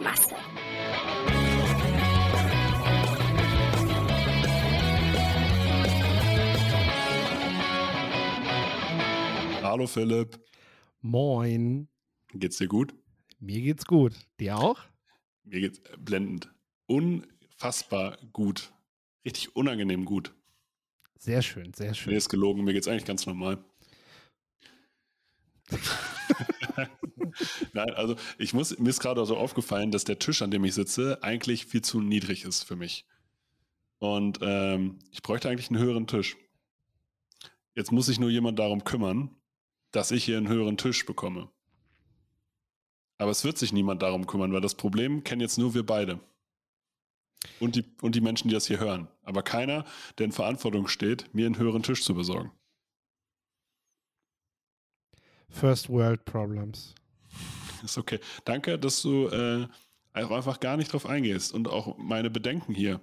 Masse. Hallo Philipp, Moin. geht's dir gut? Mir geht's gut. Dir auch? Mir geht's blendend. Unfassbar gut. Richtig unangenehm gut. Sehr schön, sehr Mir schön. ist gelogen, mir geht's eigentlich ganz normal. Nein, also ich muss, mir ist gerade so aufgefallen, dass der Tisch, an dem ich sitze, eigentlich viel zu niedrig ist für mich. Und ähm, ich bräuchte eigentlich einen höheren Tisch. Jetzt muss sich nur jemand darum kümmern, dass ich hier einen höheren Tisch bekomme. Aber es wird sich niemand darum kümmern, weil das Problem kennen jetzt nur wir beide. Und die, und die Menschen, die das hier hören. Aber keiner, der in Verantwortung steht, mir einen höheren Tisch zu besorgen. First World Problems. Ist okay. Danke, dass du äh, einfach gar nicht drauf eingehst und auch meine Bedenken hier.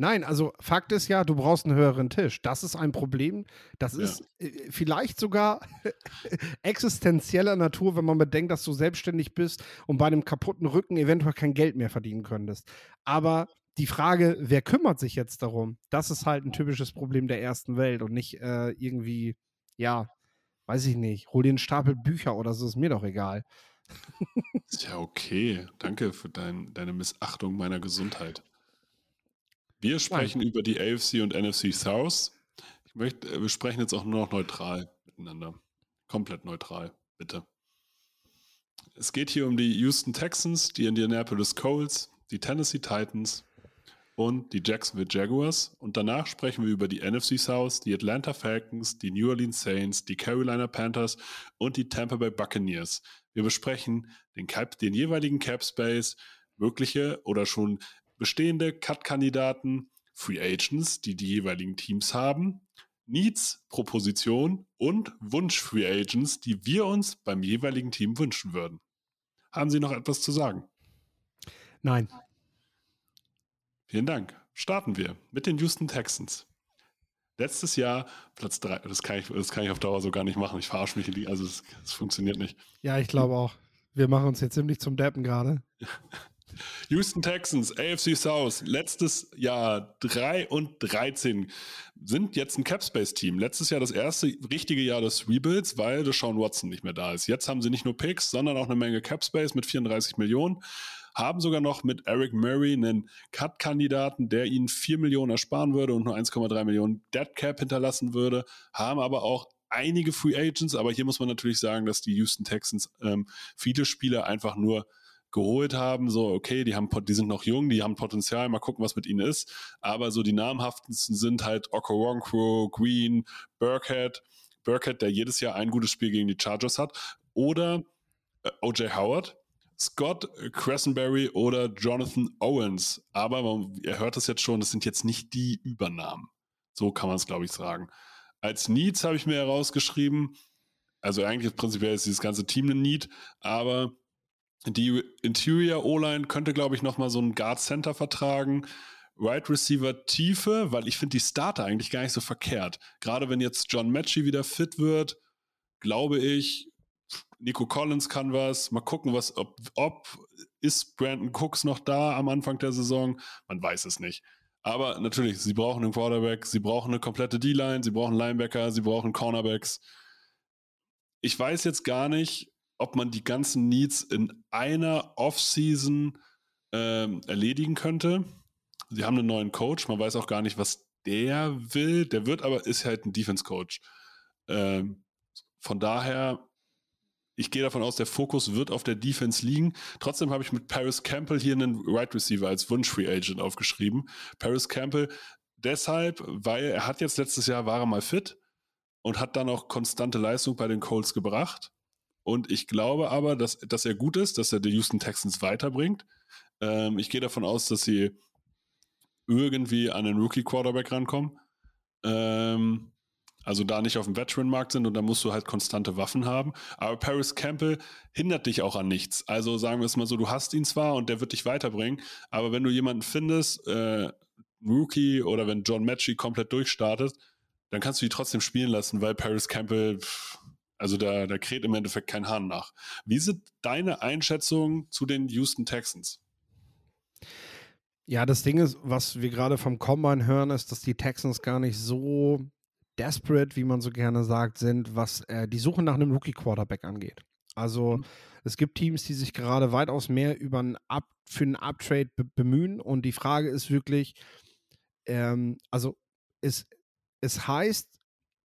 Nein, also Fakt ist ja, du brauchst einen höheren Tisch. Das ist ein Problem. Das Ja. ist äh, vielleicht sogar existenzieller Natur, wenn man bedenkt, dass du selbstständig bist und bei einem kaputten Rücken eventuell kein Geld mehr verdienen könntest. Aber die Frage, wer kümmert sich jetzt darum? Das ist halt ein typisches Problem der ersten Welt und nicht äh, irgendwie, ja, weiß ich nicht, hol dir einen Stapel Bücher oder so, ist mir doch egal. Ist ja okay. Danke für dein, deine Missachtung meiner Gesundheit. Wir sprechen über die AFC und NFC South. Ich möchte, äh, wir sprechen jetzt auch nur noch neutral miteinander. Komplett neutral, bitte. Es geht hier um die Houston Texans, die Indianapolis Colts, die Tennessee Titans und die Jacksonville Jaguars. Und danach sprechen wir über die NFC South, die Atlanta Falcons, die New Orleans Saints, die Carolina Panthers und die Tampa Bay Buccaneers. Wir besprechen den, Cap, den jeweiligen Cap Space, mögliche oder schon bestehende Cut-Kandidaten, Free Agents, die die jeweiligen Teams haben, Needs pro Position und Wunsch-Free Agents, die wir uns beim jeweiligen Team wünschen würden. Haben Sie noch etwas zu sagen? Nein. Vielen Dank. Starten wir mit den Houston Texans. Letztes Jahr Platz 3, das kann, ich, das kann ich auf Dauer so gar nicht machen. Ich verarsche mich, in die- also es es funktioniert nicht. Ja, ich glaube auch. Wir machen uns jetzt ziemlich zum Deppen gerade. Houston Texans, AFC South, letztes Jahr 3 und 13, sind jetzt ein Capspace-Team. Letztes Jahr das erste richtige Jahr des Rebuilds, weil Deshaun Watson nicht mehr da ist. Jetzt haben sie nicht nur Picks, sondern auch eine Menge Capspace mit 34 Millionen. Haben sogar noch mit Eric Murray einen Cut-Kandidaten, der ihnen 4 Millionen ersparen würde und nur 1,3 Millionen Dead Cap hinterlassen würde. Haben aber auch einige Free Agents, aber hier muss man natürlich sagen, dass die Houston Texans ähm, viele Spieler einfach nur geholt haben, so, okay, die haben, die sind noch jung, die haben Potenzial, mal gucken, was mit ihnen ist. Aber so die namhaftesten sind halt Okoronkwo, Green, Burkhead, Burkhead, der jedes Jahr ein gutes Spiel gegen die Chargers hat, oder äh, O.J. Howard, Scott Cressenberry oder Jonathan Owens. Aber man, ihr hört es jetzt schon, das sind jetzt nicht die Übernahmen. So kann man es, glaube ich, sagen. Als Needs habe ich mir herausgeschrieben, also eigentlich prinzipiell ist dieses ganze Team ein Need, aber die Interior O-Line könnte, glaube ich, nochmal so einen Guard Center vertragen. Right Receiver Tiefe, weil ich finde die Starter eigentlich gar nicht so verkehrt. Gerade wenn jetzt John Matchy wieder fit wird, glaube ich, Nico Collins kann was. Mal gucken, was, ob, ob ist Brandon Cooks noch da am Anfang der Saison? Man weiß es nicht. Aber natürlich, sie brauchen einen Quarterback, sie brauchen eine komplette D-Line, sie brauchen Linebacker, sie brauchen Cornerbacks. Ich weiß jetzt gar nicht, ob man die ganzen Needs in einer Offseason ähm, erledigen könnte. Sie haben einen neuen Coach, man weiß auch gar nicht, was der will. Der wird aber, ist halt ein Defense-Coach. Ähm, von daher, ich gehe davon aus, der Fokus wird auf der Defense liegen. Trotzdem habe ich mit Paris Campbell hier einen Right Receiver als Wunsch-Free Agent aufgeschrieben. Paris Campbell deshalb, weil er hat jetzt letztes Jahr war er mal fit und hat dann auch konstante Leistung bei den Colts gebracht. Und ich glaube aber, dass, dass er gut ist, dass er die Houston Texans weiterbringt. Ähm, ich gehe davon aus, dass sie irgendwie an den Rookie-Quarterback rankommen. Ähm, also da nicht auf dem Veteran-Markt sind und da musst du halt konstante Waffen haben. Aber Paris Campbell hindert dich auch an nichts. Also sagen wir es mal so, du hast ihn zwar und der wird dich weiterbringen, aber wenn du jemanden findest, äh, Rookie oder wenn John Matchy komplett durchstartet, dann kannst du ihn trotzdem spielen lassen, weil Paris Campbell, also da, da kräht im Endeffekt kein Hahn nach. Wie sind deine Einschätzungen zu den Houston Texans? Ja, das Ding ist, was wir gerade vom Combine hören, ist, dass die Texans gar nicht so desperate, wie man so gerne sagt, sind, was äh, die Suche nach einem Rookie-Quarterback angeht. Also mhm. es gibt Teams, die sich gerade weitaus mehr über einen Up, für einen Uptrade be bemühen und die Frage ist wirklich, ähm, also es, es heißt,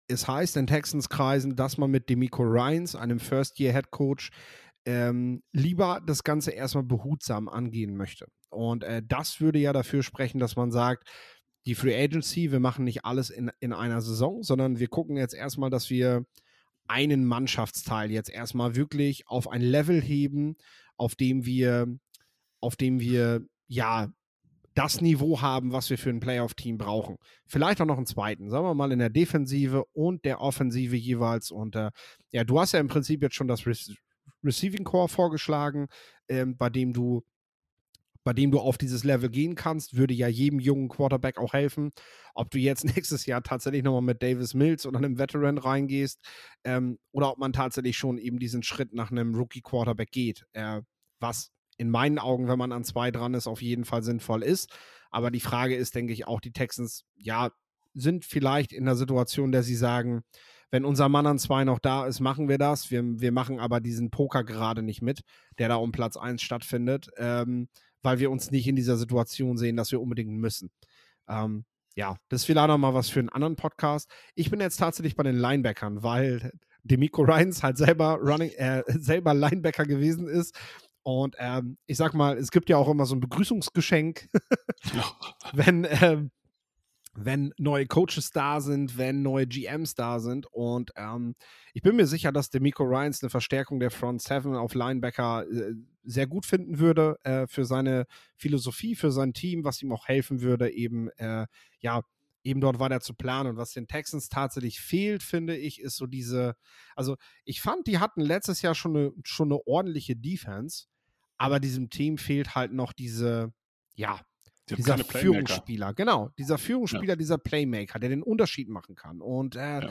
es heißt in Texans-Kreisen, dass man mit Demico Ryans, einem First-Year-Head-Coach, ähm, lieber das Ganze erstmal behutsam angehen möchte. Und äh, das würde ja dafür sprechen, dass man sagt, die Free Agency, wir machen nicht alles in, in einer Saison, sondern wir gucken jetzt erstmal, dass wir einen Mannschaftsteil jetzt erstmal wirklich auf ein Level heben, auf dem wir, auf dem wir ja das Niveau haben, was wir für ein Playoff-Team brauchen. Vielleicht auch noch einen zweiten, sagen wir mal in der Defensive und der Offensive jeweils. Und äh, ja, du hast ja im Prinzip jetzt schon das Re Receiving Core vorgeschlagen, ähm, bei dem du bei dem du auf dieses Level gehen kannst, würde ja jedem jungen Quarterback auch helfen. Ob du jetzt nächstes Jahr tatsächlich nochmal mit Davis Mills oder einem Veteran reingehst ähm, oder ob man tatsächlich schon eben diesen Schritt nach einem Rookie-Quarterback geht, äh, was in meinen Augen, wenn man an zwei dran ist, auf jeden Fall sinnvoll ist. Aber die Frage ist, denke ich, auch die Texans, ja, sind vielleicht in der Situation, der sie sagen, wenn unser Mann an zwei noch da ist, machen wir das. Wir, wir machen aber diesen Poker gerade nicht mit, der da um Platz 1 stattfindet. Ähm, weil wir uns nicht in dieser Situation sehen, dass wir unbedingt müssen. Ähm, ja, das ist vielleicht noch mal was für einen anderen Podcast. Ich bin jetzt tatsächlich bei den Linebackern, weil Demico Ryans halt selber Running, äh, selber Linebacker gewesen ist. Und ähm, ich sag mal, es gibt ja auch immer so ein Begrüßungsgeschenk, wenn ähm, wenn neue Coaches da sind, wenn neue GMs da sind. Und ähm, ich bin mir sicher, dass Demico Ryans eine Verstärkung der Front Seven auf Linebacker äh, sehr gut finden würde äh, für seine Philosophie, für sein Team, was ihm auch helfen würde, eben äh, ja eben dort weiter zu planen. Und was den Texans tatsächlich fehlt, finde ich, ist so diese, also ich fand, die hatten letztes Jahr schon eine, schon eine ordentliche Defense, aber diesem Team fehlt halt noch diese, ja, dieser Führungsspieler, genau, dieser Führungsspieler, ja. dieser Playmaker, der den Unterschied machen kann. Und äh, ja.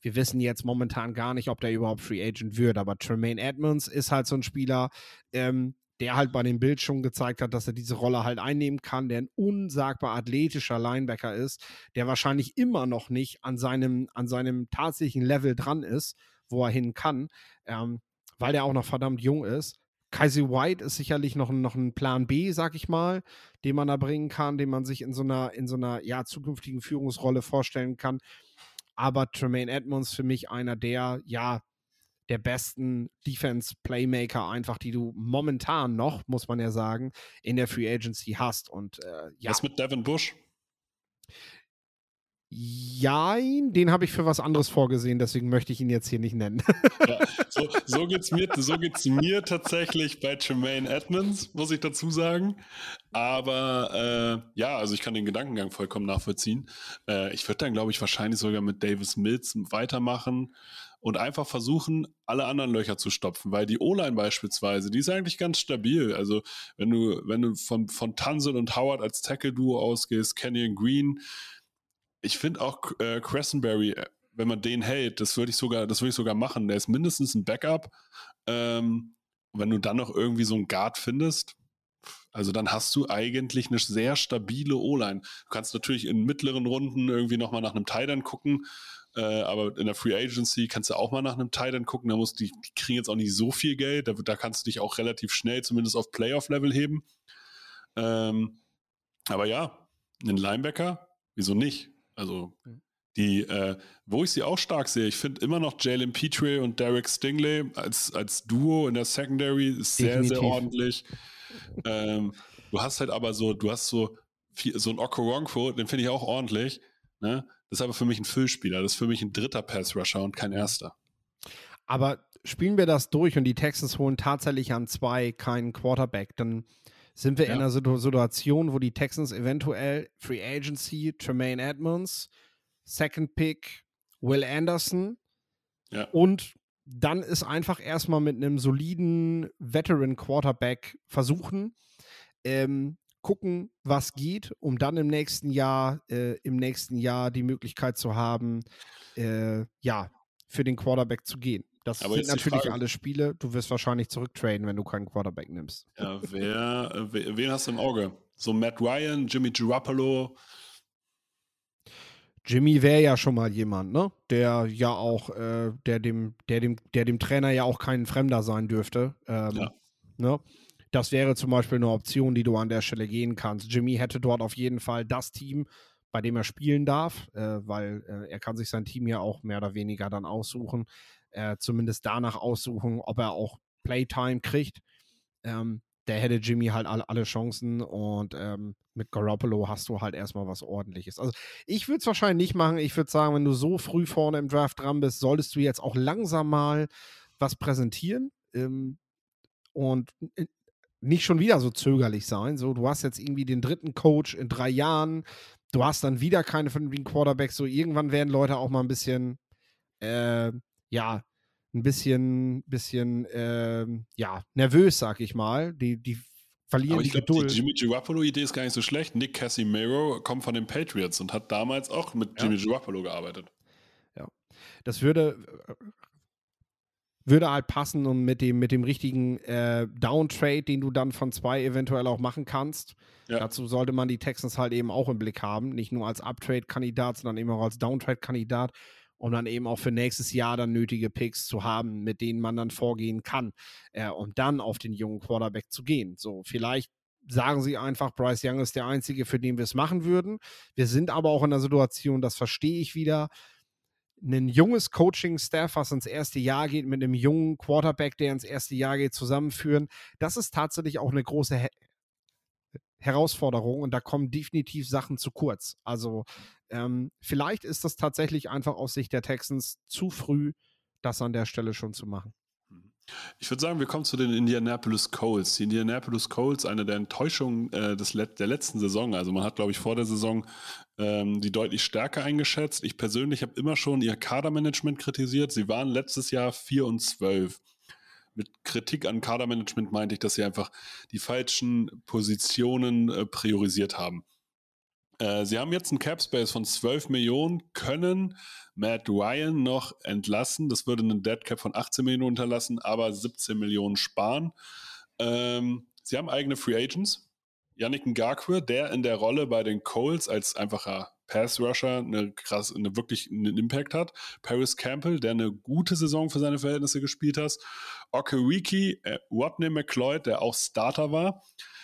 wir wissen jetzt momentan gar nicht, ob der überhaupt Free Agent wird, aber Tremaine Edmonds ist halt so ein Spieler, ähm, der halt bei dem Bild schon gezeigt hat, dass er diese Rolle halt einnehmen kann, der ein unsagbar athletischer Linebacker ist, der wahrscheinlich immer noch nicht an seinem, an seinem tatsächlichen Level dran ist, wo er hin kann, ähm, weil der auch noch verdammt jung ist. Kaiser White ist sicherlich noch, noch ein Plan B, sag ich mal, den man da bringen kann, den man sich in so einer, in so einer ja, zukünftigen Führungsrolle vorstellen kann. Aber Tremaine Edmonds für mich einer der, ja, der besten Defense-Playmaker einfach, die du momentan noch, muss man ja sagen, in der Free Agency hast. Und äh, ja. Was mit Devin Bush? Jein, den habe ich für was anderes vorgesehen, deswegen möchte ich ihn jetzt hier nicht nennen. Ja, so, so geht es mir, so mir tatsächlich bei Tremaine Edmonds, muss ich dazu sagen. Aber äh, ja, also ich kann den Gedankengang vollkommen nachvollziehen. Äh, ich würde dann, glaube ich, wahrscheinlich sogar mit Davis Mills weitermachen und einfach versuchen, alle anderen Löcher zu stopfen, weil die O-Line beispielsweise, die ist eigentlich ganz stabil. Also wenn du, wenn du von, von Tanzel und Howard als Tackle-Duo ausgehst, Kenyon Green, ich finde auch äh, Cressenberry, äh, wenn man den hält, das würde ich sogar, das würde ich sogar machen. Der ist mindestens ein Backup. Ähm, wenn du dann noch irgendwie so einen Guard findest, also dann hast du eigentlich eine sehr stabile O-Line. Du kannst natürlich in mittleren Runden irgendwie nochmal nach einem Titan gucken, äh, aber in der Free Agency kannst du auch mal nach einem Titan gucken. Da musst die, die kriegen jetzt auch nicht so viel Geld. Da, da kannst du dich auch relativ schnell zumindest auf Playoff-Level heben. Ähm, aber ja, einen Linebacker, wieso nicht? Also die, äh, wo ich sie auch stark sehe, ich finde immer noch Jalen Petrie und Derek Stingley als, als Duo in der Secondary ist sehr, Definitiv. sehr ordentlich. ähm, du hast halt aber so, du hast so, so ein Okoronkwo, den finde ich auch ordentlich. Ne? Das ist aber für mich ein Füllspieler. Das ist für mich ein dritter Pass-Rusher und kein erster. Aber spielen wir das durch und die Texans holen tatsächlich an zwei keinen Quarterback, dann sind wir ja. in einer Situation, wo die Texans eventuell Free Agency, Tremaine Edmonds, Second Pick, Will Anderson ja. und dann ist einfach erstmal mit einem soliden Veteran Quarterback versuchen, ähm, gucken, was geht, um dann im nächsten Jahr, äh, im nächsten Jahr die Möglichkeit zu haben, äh, ja, für den Quarterback zu gehen. Das Aber sind natürlich Frage, alle Spiele. Du wirst wahrscheinlich zurücktraden, wenn du keinen Quarterback nimmst. Ja, wer, wer, wen hast du im Auge? So Matt Ryan, Jimmy Garoppolo. Jimmy wäre ja schon mal jemand, ne? Der ja auch, äh, der dem, der dem, der dem Trainer ja auch kein Fremder sein dürfte. Ähm, ja. Ne? Das wäre zum Beispiel eine Option, die du an der Stelle gehen kannst. Jimmy hätte dort auf jeden Fall das Team, bei dem er spielen darf, äh, weil äh, er kann sich sein Team ja auch mehr oder weniger dann aussuchen, äh, zumindest danach aussuchen, ob er auch Playtime kriegt. Ähm, der hätte Jimmy halt alle, alle Chancen und ähm, mit Garoppolo hast du halt erstmal was ordentliches. Also ich würde es wahrscheinlich nicht machen. Ich würde sagen, wenn du so früh vorne im Draft dran bist, solltest du jetzt auch langsam mal was präsentieren. Ähm, und nicht schon wieder so zögerlich sein. So, du hast jetzt irgendwie den dritten Coach in drei Jahren, du hast dann wieder keine vernünftigen Quarterbacks. So, irgendwann werden Leute auch mal ein bisschen, äh, ja, ein bisschen, bisschen, äh, ja, nervös, sag ich mal. Die, die verlieren Aber ich die glaub, Die Jimmy Garoppolo-Idee ist gar nicht so schlecht. Nick Casimiro kommt von den Patriots und hat damals auch mit Jimmy ja. Garoppolo gearbeitet. Ja, das würde würde halt passen und mit dem, mit dem richtigen äh, Downtrade, den du dann von zwei eventuell auch machen kannst. Ja. Dazu sollte man die Texans halt eben auch im Blick haben. Nicht nur als Uptrade-Kandidat, sondern eben auch als Downtrade-Kandidat, um dann eben auch für nächstes Jahr dann nötige Picks zu haben, mit denen man dann vorgehen kann, äh, um dann auf den jungen Quarterback zu gehen. So, vielleicht sagen sie einfach, Bryce Young ist der Einzige, für den wir es machen würden. Wir sind aber auch in der Situation, das verstehe ich wieder, ein junges Coaching-Staff, was ins erste Jahr geht, mit einem jungen Quarterback, der ins erste Jahr geht, zusammenführen. Das ist tatsächlich auch eine große Herausforderung und da kommen definitiv Sachen zu kurz. Also ähm, vielleicht ist das tatsächlich einfach aus Sicht der Texans zu früh, das an der Stelle schon zu machen. Ich würde sagen, wir kommen zu den Indianapolis Colts. Die Indianapolis Colts, eine der Enttäuschungen äh, des Let der letzten Saison. Also man hat, glaube ich, vor der Saison ähm, die deutlich stärker eingeschätzt. Ich persönlich habe immer schon ihr Kadermanagement kritisiert. Sie waren letztes Jahr 4 und 12. Mit Kritik an Kadermanagement meinte ich, dass sie einfach die falschen Positionen äh, priorisiert haben. Äh, sie haben jetzt einen Cap Space von 12 Millionen, können Matt Ryan noch entlassen. Das würde einen Dead Cap von 18 Millionen unterlassen, aber 17 Millionen sparen. Ähm, sie haben eigene Free Agents. Yannick Ngakwe, der in der Rolle bei den Coles als einfacher Pass-Rusher eine krass, eine wirklich einen Impact hat. Paris Campbell, der eine gute Saison für seine Verhältnisse gespielt hat. Okereke, äh, Watney McLeod, der auch Starter war.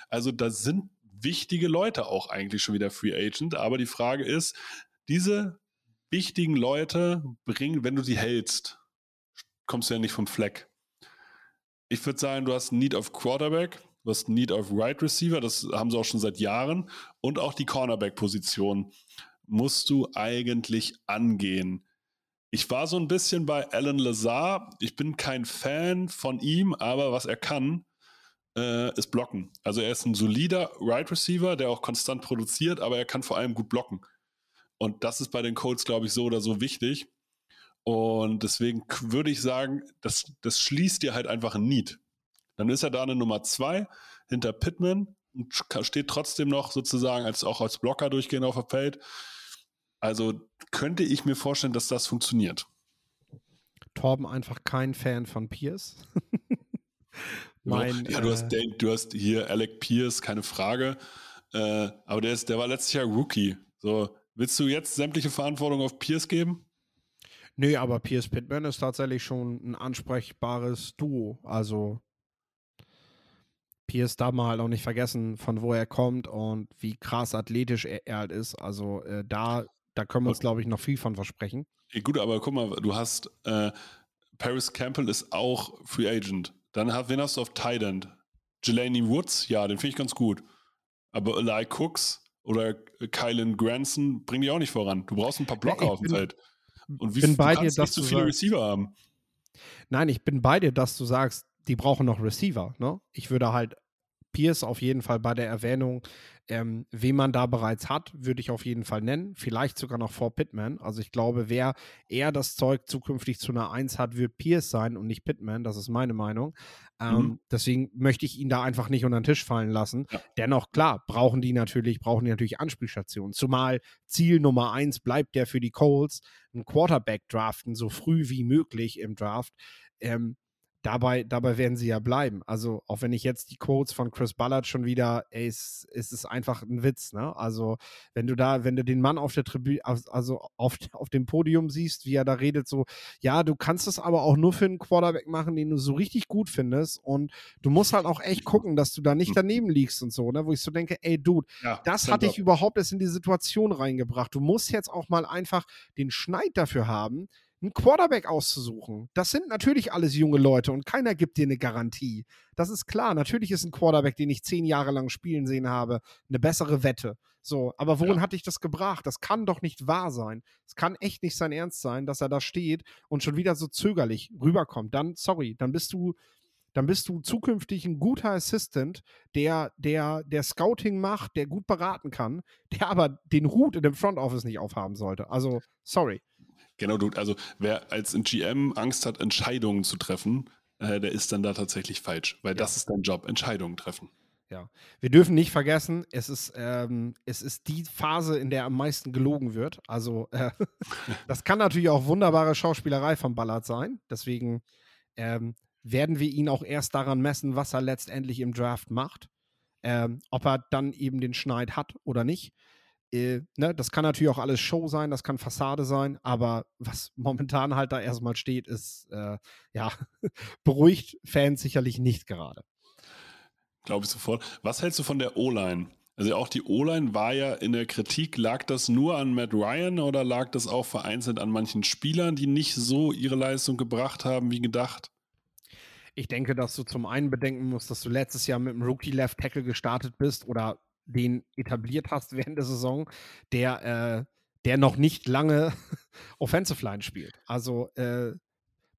Also da sind wichtige Leute auch eigentlich schon wieder Free Agent. Aber die Frage ist, diese wichtigen Leute bringen, wenn du sie hältst, kommst du ja nicht vom Fleck. Ich würde sagen, du hast Need of Quarterback, du hast Need of Right Receiver, das haben sie auch schon seit Jahren. Und auch die Cornerback-Position musst du eigentlich angehen. Ich war so ein bisschen bei Alan Lazar. Ich bin kein Fan von ihm, aber was er kann, äh, ist blocken. Also er ist ein solider Right Receiver, der auch konstant produziert, aber er kann vor allem gut blocken. Und das ist bei den Colts, glaube ich, so oder so wichtig. Und deswegen würde ich sagen, das, das schließt dir halt einfach ein Need. Dann ist er da eine Nummer zwei hinter Pittman und steht trotzdem noch sozusagen als auch als Blocker durchgehend auf der Feld. Also könnte ich mir vorstellen, dass das funktioniert. Torben einfach kein Fan von Pierce. mein. Ja, du, hast, äh, du hast hier Alec Pierce, keine Frage. Äh, aber der, ist, der war letztes Jahr Rookie. So, willst du jetzt sämtliche Verantwortung auf Pierce geben? Nö, aber Pierce Pittman ist tatsächlich schon ein ansprechbares Duo. Also Pierce darf man halt auch nicht vergessen, von wo er kommt und wie krass athletisch er, er halt ist. Also äh, da, da können wir uns, glaube ich, noch viel von versprechen. Ja, gut, aber guck mal, du hast äh, Paris Campbell ist auch Free Agent. Dann hat, wen hast du auf Tight End? Jelani Woods, ja, den finde ich ganz gut. Aber Eli Cooks oder Kylan Granson bringen die auch nicht voran. Du brauchst ein paar Blocker Ja, auf dem Feld. Und wie bin du bei kannst dir, dass nicht so du viele sagst- Receiver haben. Nein, ich bin bei dir, dass du sagst, die brauchen noch Receiver. Ne? Ich würde halt Pierce auf jeden Fall bei der Erwähnung, ähm, wen man da bereits hat, würde ich auf jeden Fall nennen. Vielleicht sogar noch vor Pittman. Also ich glaube, wer eher das Zeug zukünftig zu einer 1 hat, wird Pierce sein und nicht Pittman. Das ist meine Meinung. Ähm, Mhm. Deswegen möchte ich ihn da einfach nicht unter den Tisch fallen lassen. Ja. Dennoch, klar, brauchen die natürlich, brauchen die natürlich Anspielstationen. Zumal Ziel Nummer 1 bleibt der für die Colts, einen Quarterback draften, so früh wie möglich im Draft. Ähm, dabei, dabei werden sie ja bleiben. Also, auch wenn ich jetzt die Quotes von Chris Ballard schon wieder, ey, es, es ist einfach ein Witz, ne? Also, wenn du da, wenn du den Mann auf der Tribüne, also auf, auf dem Podium siehst, wie er da redet, so, ja, du kannst es aber auch nur für einen Quarterback machen, den du so richtig gut findest und du musst halt auch echt gucken, dass du da nicht daneben liegst und so, ne? Wo ich so denke, ey, Dude, Ja, das hat dich überhaupt erst in die Situation reingebracht. Du musst jetzt auch mal einfach den Schneid dafür haben, einen Quarterback auszusuchen. Das sind natürlich alles junge Leute und keiner gibt dir eine Garantie. Das ist klar. Natürlich ist ein Quarterback, den ich zehn Jahre lang spielen sehen habe, eine bessere Wette. So, aber wohin Ja. hat dich das gebracht? Das kann doch nicht wahr sein. Es kann echt nicht sein Ernst sein, dass er da steht und schon wieder so zögerlich rüberkommt. Dann, sorry, dann bist du, dann bist du zukünftig ein guter Assistant, der, der, der Scouting macht, der gut beraten kann, der aber den Hut in dem Front Office nicht aufhaben sollte. Also, sorry. Genau, du, also wer als ein GM Angst hat, Entscheidungen zu treffen, äh, der ist dann da tatsächlich falsch, weil das ist dein Job, Entscheidungen treffen. Ja. Wir dürfen nicht vergessen, es ist, ähm, es ist die Phase, in der am meisten gelogen wird. Also, äh, das kann natürlich auch wunderbare Schauspielerei von Ballard sein. Deswegen ähm, werden wir ihn auch erst daran messen, was er letztendlich im Draft macht. Ähm, ob er dann eben den Schneid hat oder nicht. Äh, ne, das kann natürlich auch alles Show sein, das kann Fassade sein, aber was momentan halt da erstmal steht, ist, äh, ja, beruhigt Fans sicherlich nicht gerade. Glaube ich sofort. Was hältst du von der O-Line? Also auch die O-Line war ja in der Kritik, lag das nur an Matt Ryan oder lag das auch vereinzelt an manchen Spielern, die nicht so ihre Leistung gebracht haben wie gedacht? Ich denke, dass du zum einen bedenken musst, dass du letztes Jahr mit einem Rookie Left Tackle gestartet bist oder den etabliert hast während der Saison, der, äh, der noch nicht lange Offensive Line spielt. Also äh,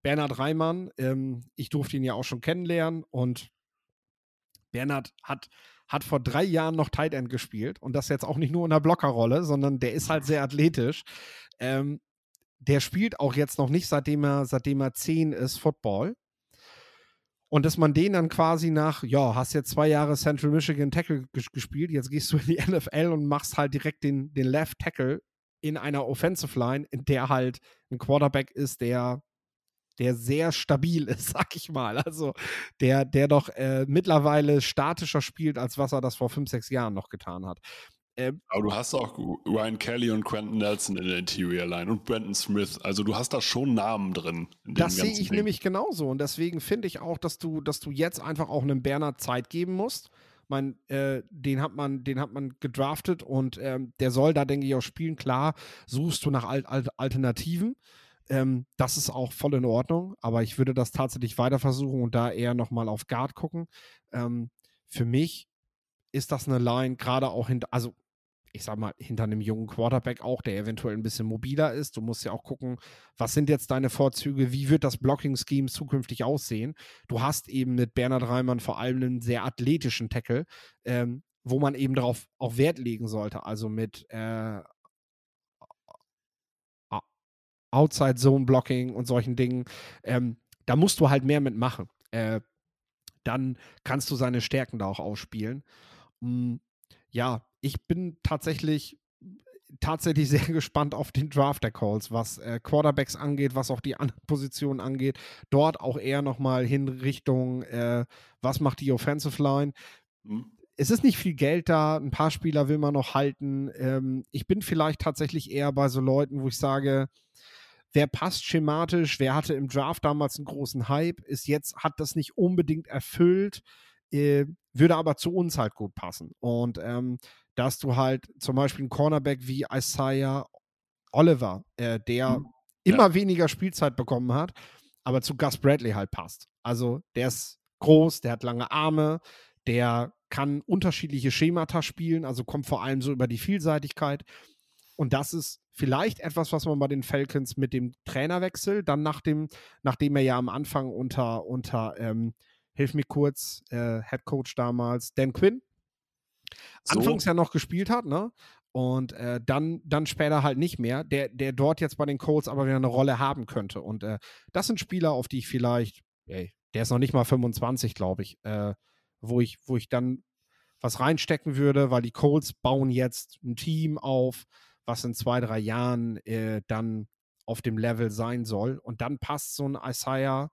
Bernhard Reimann, ähm, ich durfte ihn ja auch schon kennenlernen und Bernhard hat, hat vor drei Jahren noch Tight End gespielt und das jetzt auch nicht nur in der Blockerrolle, sondern der ist halt sehr athletisch. Ähm, der spielt auch jetzt noch nicht, seitdem er, seitdem er zehn ist, Football. Und dass man den dann quasi nach, ja, hast jetzt zwei Jahre Central Michigan Tackle ges gespielt, jetzt gehst du in die NFL und machst halt direkt den, den Left Tackle in einer Offensive Line, in der halt ein Quarterback ist, der, der sehr stabil ist, sag ich mal. Also der, der doch äh, mittlerweile statischer spielt, als was er das vor fünf, sechs Jahren noch getan hat. Ähm, Aber du hast auch Ryan Kelly und Quentin Nelson in der Interior Line und Brandon Smith. Also du hast da schon Namen drin. Das sehe ich Ding. nämlich genauso. Und deswegen finde ich auch, dass du, dass du jetzt einfach auch einem Berner Zeit geben musst. Man, äh, den hat man, den hat man gedraftet und ähm, der soll da, denke ich, auch spielen. Klar, suchst du nach Al Al Alternativen. Ähm, das ist auch voll in Ordnung, aber ich würde das tatsächlich weiter versuchen und da eher nochmal auf Guard gucken. Ähm, für mich ist das eine Line, gerade auch hinter, also ich sag mal, hinter einem jungen Quarterback auch, der eventuell ein bisschen mobiler ist. Du musst ja auch gucken, was sind jetzt deine Vorzüge, wie wird das Blocking-Scheme zukünftig aussehen. Du hast eben mit Bernhard Reimann vor allem einen sehr athletischen Tackle, ähm, wo man eben darauf auch Wert legen sollte. Also mit äh, Outside Zone Blocking und solchen Dingen. Ähm, da musst du halt mehr mitmachen. Äh, dann kannst du seine Stärken da auch ausspielen. Ja, ich bin tatsächlich tatsächlich sehr gespannt auf den Draft der Calls, was äh, Quarterbacks angeht, was auch die anderen Positionen angeht. Dort auch eher nochmal hin Richtung, äh, was macht die Offensive Line. Mhm. Es ist nicht viel Geld da, ein paar Spieler will man noch halten. Ähm, ich bin vielleicht tatsächlich eher bei so Leuten, wo ich sage, wer passt schematisch, wer hatte im Draft damals einen großen Hype, ist jetzt, hat das nicht unbedingt erfüllt, äh, würde aber zu uns halt gut passen. Und ähm, dass du halt zum Beispiel einen Cornerback wie Isaiah Oliver, äh, der mhm. immer weniger Spielzeit bekommen hat, aber zu Gus Bradley halt passt. Also der ist groß, der hat lange Arme, der kann unterschiedliche Schemata spielen, also kommt vor allem so über die Vielseitigkeit. Und das ist vielleicht etwas, was man bei den Falcons mit dem Trainerwechsel, dann nach dem, nachdem er ja am Anfang unter, unter ähm, hilf mir kurz, äh, Head Coach damals, Dan Quinn, so. anfangs ja noch gespielt hat, ne? Und äh, dann, dann später halt nicht mehr, der, der dort jetzt bei den Colts aber wieder eine Rolle haben könnte. Und äh, das sind Spieler, auf die ich vielleicht, ey, der ist noch nicht mal 25, glaube ich, äh, wo ich, wo ich dann was reinstecken würde, weil die Colts bauen jetzt ein Team auf, was in zwei, drei Jahren äh, dann auf dem Level sein soll. Und dann passt so ein Isaiah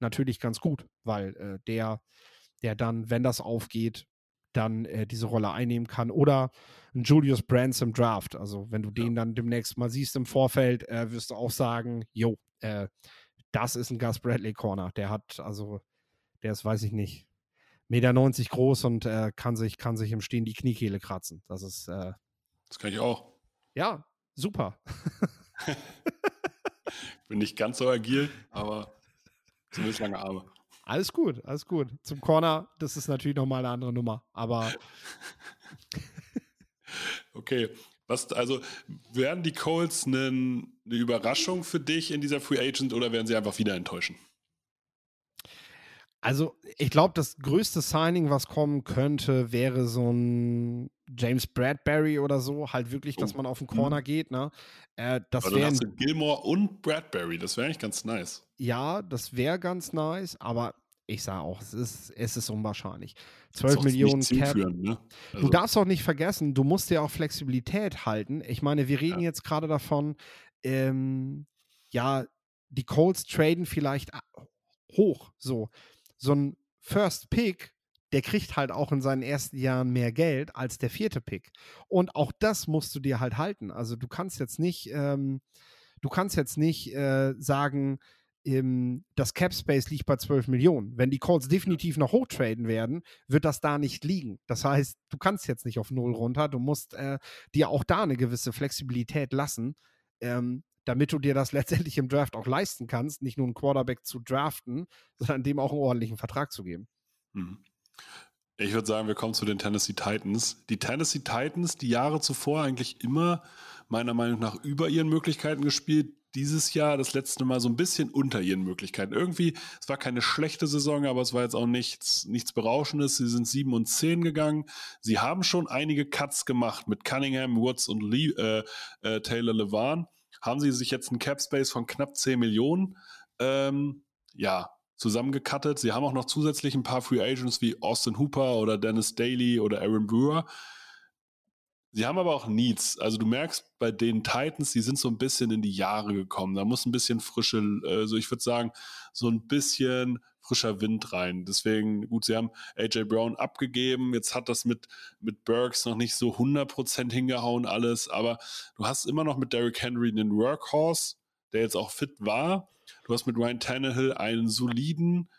natürlich ganz gut, weil äh, der, der dann, wenn das aufgeht, dann äh, diese Rolle einnehmen kann. Oder ein Julius Brands im Draft. Also wenn du den dann demnächst mal siehst im Vorfeld, äh, wirst du auch sagen, jo, äh, das ist ein Gus Bradley Corner. Der hat, also, der ist, weiß ich nicht, Meter 90 groß und äh, kann, sich, kann sich im Stehen die Kniekehle kratzen. Das ist. Äh, das kann ich auch. Ja, super. Bin nicht ganz so agil, aber Zumindest lange Arme. Alles gut, alles gut. Zum Corner, das ist natürlich nochmal eine andere Nummer, aber. okay. Was, also werden die Colts eine, eine Überraschung für dich in dieser Free Agent oder werden sie einfach wieder enttäuschen? Also, ich glaube, das größte Signing, was kommen könnte, wäre so ein James Bradbury oder so. Halt wirklich, dass oh. man auf den Corner mhm. geht. Ne? Äh, das aber dann hast du Gilmore und Bradbury. Das wäre eigentlich ganz nice. Ja, das wäre ganz nice, aber ich sage auch, es ist, es ist unwahrscheinlich. 12 Millionen Cap. Ne? Also. Du darfst auch nicht vergessen, du musst ja auch Flexibilität halten. Ich meine, wir reden ja. jetzt gerade davon, ähm, ja, die Colts traden vielleicht hoch, so so ein First Pick, der kriegt halt auch in seinen ersten Jahren mehr Geld als der vierte Pick. Und auch das musst du dir halt halten. Also du kannst jetzt nicht, ähm, du kannst jetzt nicht äh, sagen, ähm, das Cap Space liegt bei 12 Millionen. Wenn die Calls definitiv noch hochtraden werden, wird das da nicht liegen. Das heißt, du kannst jetzt nicht auf Null runter. Du musst äh, dir auch da eine gewisse Flexibilität lassen. Ähm, damit du dir das letztendlich im Draft auch leisten kannst, nicht nur einen Quarterback zu draften, sondern dem auch einen ordentlichen Vertrag zu geben. Mhm. Ich würde sagen, wir kommen zu den Tennessee Titans. Die Tennessee Titans, die Jahre zuvor eigentlich immer meiner Meinung nach über ihren Möglichkeiten gespielt. Dieses Jahr das letzte Mal so ein bisschen unter ihren Möglichkeiten. Irgendwie, es war keine schlechte Saison, aber es war jetzt auch nichts, nichts Berauschendes. Sie sind 7 und 10 gegangen. Sie haben schon einige Cuts gemacht mit Cunningham, Woods und Lee, äh, äh, Taylor Levan haben sie sich jetzt einen Cap Space von knapp 10 Millionen ähm, ja, zusammengekattet. Sie haben auch noch zusätzlich ein paar Free Agents wie Austin Hooper oder Dennis Daly oder Aaron Brewer. Sie haben aber auch Needs. Also du merkst bei den Titans, die sind so ein bisschen in die Jahre gekommen. Da muss ein bisschen frische, also ich würde sagen, so ein bisschen frischer Wind rein. Deswegen, gut, sie haben AJ Brown abgegeben. Jetzt hat das mit, mit Burks noch nicht so 100% hingehauen alles. Aber du hast immer noch mit Derrick Henry einen Workhorse, der jetzt auch fit war. Du hast mit Ryan Tannehill einen soliden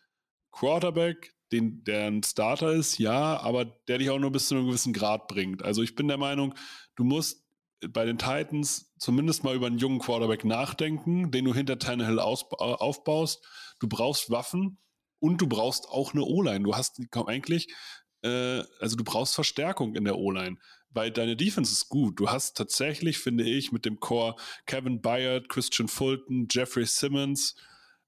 Quarterback, den, der ein Starter ist, ja, aber der dich auch nur bis zu einem gewissen Grad bringt. Also ich bin der Meinung, du musst bei den Titans zumindest mal über einen jungen Quarterback nachdenken, den du hinter Tannehill aufbaust. Du brauchst Waffen und du brauchst auch eine O-Line. Du hast eigentlich, äh, also du brauchst Verstärkung in der O-Line, weil deine Defense ist gut. Du hast tatsächlich, finde ich, mit dem Core Kevin Byard, Christian Fulton, Jeffrey Simmons,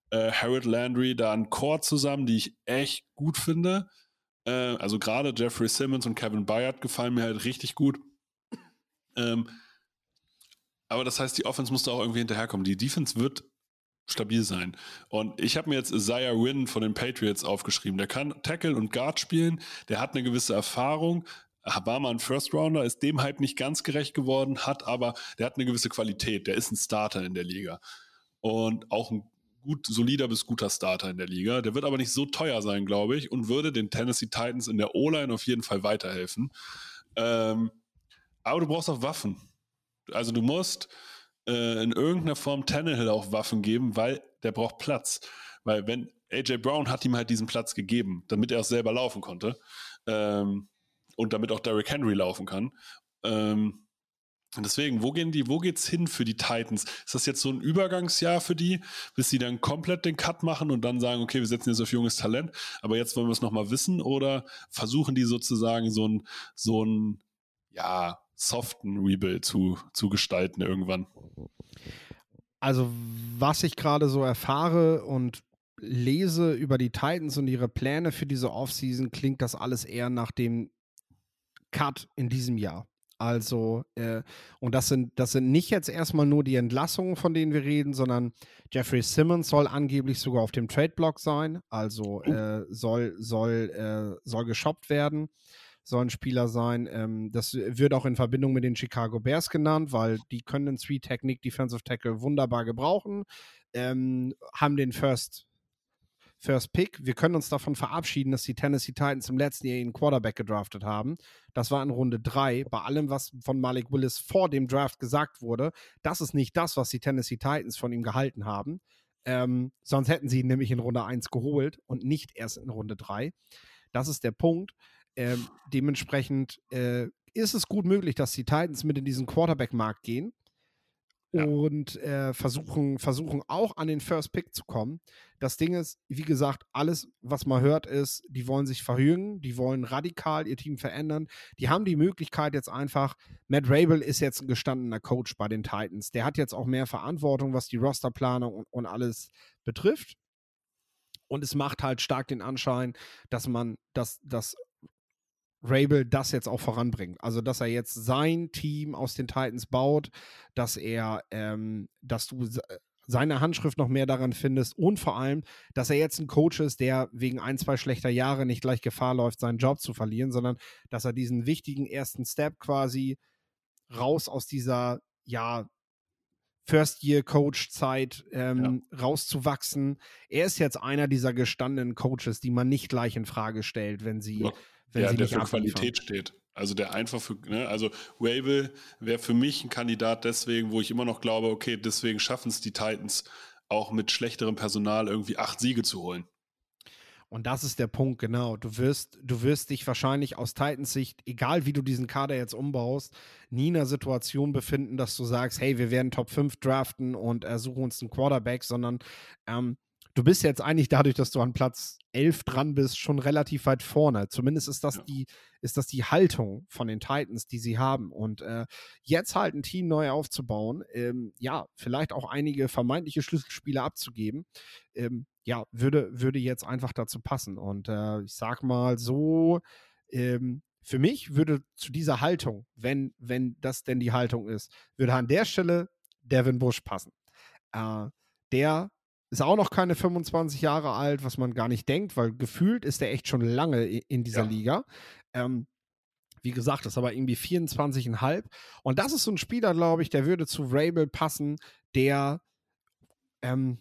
äh, Harold Landry da ein Chor zusammen, die ich echt gut finde. Äh, also gerade Jeffrey Simmons und Kevin Bayard gefallen mir halt richtig gut. Ähm, aber das heißt, die Offense muss da auch irgendwie hinterherkommen. Die Defense wird stabil sein. Und ich habe mir jetzt Isaiah Wynn von den Patriots aufgeschrieben. Der kann Tackle und Guard spielen, der hat eine gewisse Erfahrung, war mal ein First Rounder, ist dem Hype nicht ganz gerecht geworden, hat aber, der hat eine gewisse Qualität, der ist ein Starter in der Liga. Und auch ein gut, solider bis guter Starter in der Liga. Der wird aber nicht so teuer sein, glaube ich, und würde den Tennessee Titans in der O-Line auf jeden Fall weiterhelfen. Ähm, aber du brauchst auch Waffen. Also du musst äh, in irgendeiner Form Tannehill auch Waffen geben, weil der braucht Platz. Weil wenn AJ Brown hat ihm halt diesen Platz gegeben, damit er auch selber laufen konnte. Ähm, und damit auch Derrick Henry laufen kann. Ähm, deswegen, wo gehen die, wo geht's hin für die Titans? Ist das jetzt so ein Übergangsjahr für die, bis sie dann komplett den Cut machen und dann sagen, okay, wir setzen jetzt auf junges Talent, aber jetzt wollen wir es nochmal wissen oder versuchen die sozusagen so ein, so ein, ja, soften Rebuild zu, zu gestalten irgendwann? Also, was ich gerade so erfahre und lese über die Titans und ihre Pläne für diese Offseason, klingt das alles eher nach dem Cut in diesem Jahr. Also, äh, und das sind, das sind nicht jetzt erstmal nur die Entlassungen, von denen wir reden, sondern Jeffrey Simmons soll angeblich sogar auf dem Trade-Block sein. Also oh. äh, soll, soll, äh, soll geshoppt werden, soll ein Spieler sein. Ähm, das wird auch in Verbindung mit den Chicago Bears genannt, weil die können den Three-Technique Defensive Tackle wunderbar gebrauchen. Ähm, haben den First First Pick. Wir können uns davon verabschieden, dass die Tennessee Titans im letzten Jahr ihren Quarterback gedraftet haben. Das war in Runde 3. Bei allem, was von Malik Willis vor dem Draft gesagt wurde, das ist nicht das, was die Tennessee Titans von ihm gehalten haben. Ähm, sonst hätten sie ihn nämlich in Runde 1 geholt und nicht erst in Runde 3. Das ist der Punkt. Ähm, dementsprechend äh, ist es gut möglich, dass die Titans mit in diesen Quarterback-Markt gehen ja. und äh, versuchen, versuchen auch an den First Pick zu kommen. Das Ding ist, wie gesagt, alles, was man hört, ist, die wollen sich verjüngen, die wollen radikal ihr Team verändern. Die haben die Möglichkeit jetzt einfach, Matt Rabel ist jetzt ein gestandener Coach bei den Titans. Der hat jetzt auch mehr Verantwortung, was die Rosterplanung und, und alles betrifft. Und es macht halt stark den Anschein, dass man, dass, dass Rabel das jetzt auch voranbringt. Also, dass er jetzt sein Team aus den Titans baut, dass er, ähm, dass du seine Handschrift noch mehr daran findest und vor allem, dass er jetzt ein Coach ist, der wegen ein, zwei schlechter Jahre nicht gleich Gefahr läuft, seinen Job zu verlieren, sondern dass er diesen wichtigen ersten Step quasi raus aus dieser, ja, First-Year-Coach-Zeit ähm, ja. rauszuwachsen. Er ist jetzt einer dieser gestandenen Coaches, die man nicht gleich in Frage stellt, wenn sie, ja wenn der, der für Qualität steht. Also der einfach für, ne, also Wable wäre für mich ein Kandidat deswegen, wo ich immer noch glaube, okay, deswegen schaffen es die Titans auch mit schlechterem Personal irgendwie acht Siege zu holen. Und das ist der Punkt, genau. Du wirst, du wirst dich wahrscheinlich aus Titans Sicht, egal wie du diesen Kader jetzt umbaust, nie in einer Situation befinden, dass du sagst, hey, wir werden Top 5 draften und äh, suchen uns einen Quarterback, sondern ähm, du bist jetzt eigentlich dadurch, dass du an Platz 11 dran bist, schon relativ weit vorne. Zumindest ist das, ja. die, ist das die Haltung von den Titans, die sie haben. Und äh, jetzt halt ein Team neu aufzubauen, ähm, ja, vielleicht auch einige vermeintliche Schlüsselspiele abzugeben, ähm, ja, würde, würde jetzt einfach dazu passen. Und äh, ich sag mal so, ähm, für mich würde zu dieser Haltung, wenn, wenn das denn die Haltung ist, würde an der Stelle Devin Bush passen. Äh, der ist auch noch keine 25 Jahre alt, was man gar nicht denkt, weil gefühlt ist er echt schon lange in dieser ja. Liga. Ähm, wie gesagt, ist aber irgendwie 24,5. Und das ist so ein Spieler, glaube ich, der würde zu Rabel passen, der ähm,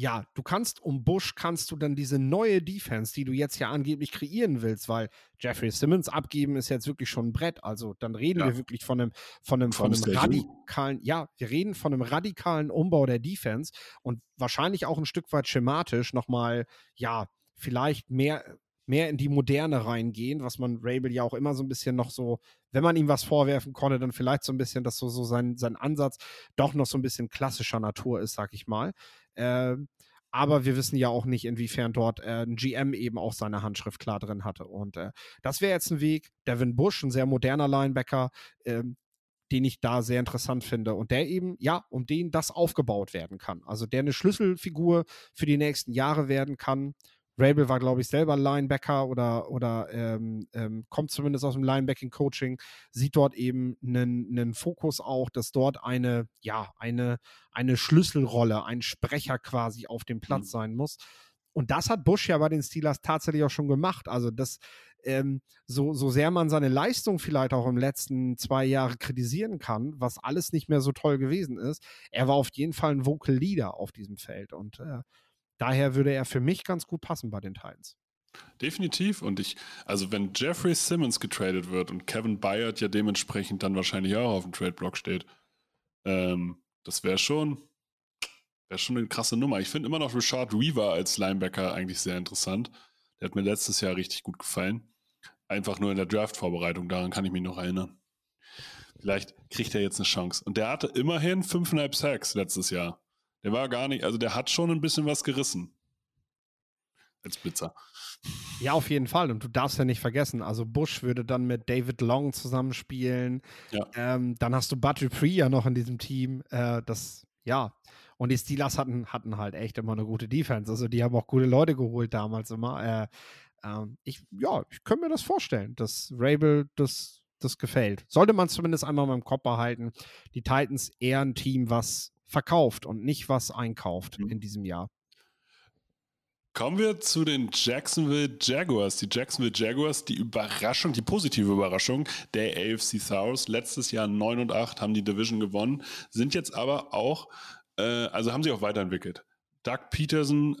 ja, du kannst um Bush kannst du dann diese neue Defense, die du jetzt ja angeblich kreieren willst, weil Jeffrey Simmons abgeben ist jetzt wirklich schon ein Brett. Also dann reden ja. wir wirklich von einem, von einem, von einem radikalen, ja, wir reden von einem radikalen Umbau der Defense und wahrscheinlich auch ein Stück weit schematisch nochmal, ja, vielleicht mehr, mehr in die Moderne reingehen, was man Rabel ja auch immer so ein bisschen noch so, wenn man ihm was vorwerfen konnte, dann vielleicht so ein bisschen, dass so, so sein, sein Ansatz doch noch so ein bisschen klassischer Natur ist, sag ich mal. Äh, aber wir wissen ja auch nicht, inwiefern dort äh, ein GM eben auch seine Handschrift klar drin hatte. Und äh, das wäre jetzt ein Weg. Devin Bush, ein sehr moderner Linebacker, ähm, den ich da sehr interessant finde. Und der eben, ja, um den das aufgebaut werden kann. Also der eine Schlüsselfigur für die nächsten Jahre werden kann. Rabel war, glaube ich, selber Linebacker oder, oder ähm, ähm, kommt zumindest aus dem Linebacking-Coaching, sieht dort eben einen, einen Fokus auch, dass dort eine, ja, eine, eine Schlüsselrolle, ein Sprecher quasi auf dem Platz mhm. sein muss. Und das hat Bush ja bei den Steelers tatsächlich auch schon gemacht. Also das ähm, so, so sehr man seine Leistung vielleicht auch im letzten zwei Jahre kritisieren kann, was alles nicht mehr so toll gewesen ist, er war auf jeden Fall ein Vocal Leader auf diesem Feld und äh, daher würde er für mich ganz gut passen bei den Titans. Definitiv. Und ich, also wenn Jeffrey Simmons getradet wird und Kevin Byard ja dementsprechend dann wahrscheinlich auch auf dem Trade-Block steht, ähm, das wäre schon, wäre schon eine krasse Nummer. Ich finde immer noch Richard Weaver als Linebacker eigentlich sehr interessant. Der hat mir letztes Jahr richtig gut gefallen. Einfach nur in der Draft-Vorbereitung, daran kann ich mich noch erinnern. Vielleicht kriegt er jetzt eine Chance. Und der hatte immerhin fünfeinhalb Sacks letztes Jahr. Der war gar nicht, also der hat schon ein bisschen was gerissen. Als Blitzer. Ja, auf jeden Fall. Und du darfst ja nicht vergessen, also Bush würde dann mit David Long zusammenspielen. Ja. Ähm, dann hast du Bud Dupree ja noch in diesem Team. Äh, das, ja. Und die Steelers hatten, hatten halt echt immer eine gute Defense. Also die haben auch gute Leute geholt damals immer. Äh, ähm, ich, ja, ich könnte mir das vorstellen, dass Rabel das, das gefällt. Sollte man zumindest einmal mal im Kopf behalten. Die Titans eher ein Team, was verkauft und nicht was einkauft mhm. in diesem Jahr. Kommen wir zu den Jacksonville Jaguars. Die Jacksonville Jaguars, die Überraschung, die positive Überraschung der AFC South. Letztes Jahr 9 und 8 haben die Division gewonnen, sind jetzt aber auch, äh, also haben sie auch weiterentwickelt. Doug Peterson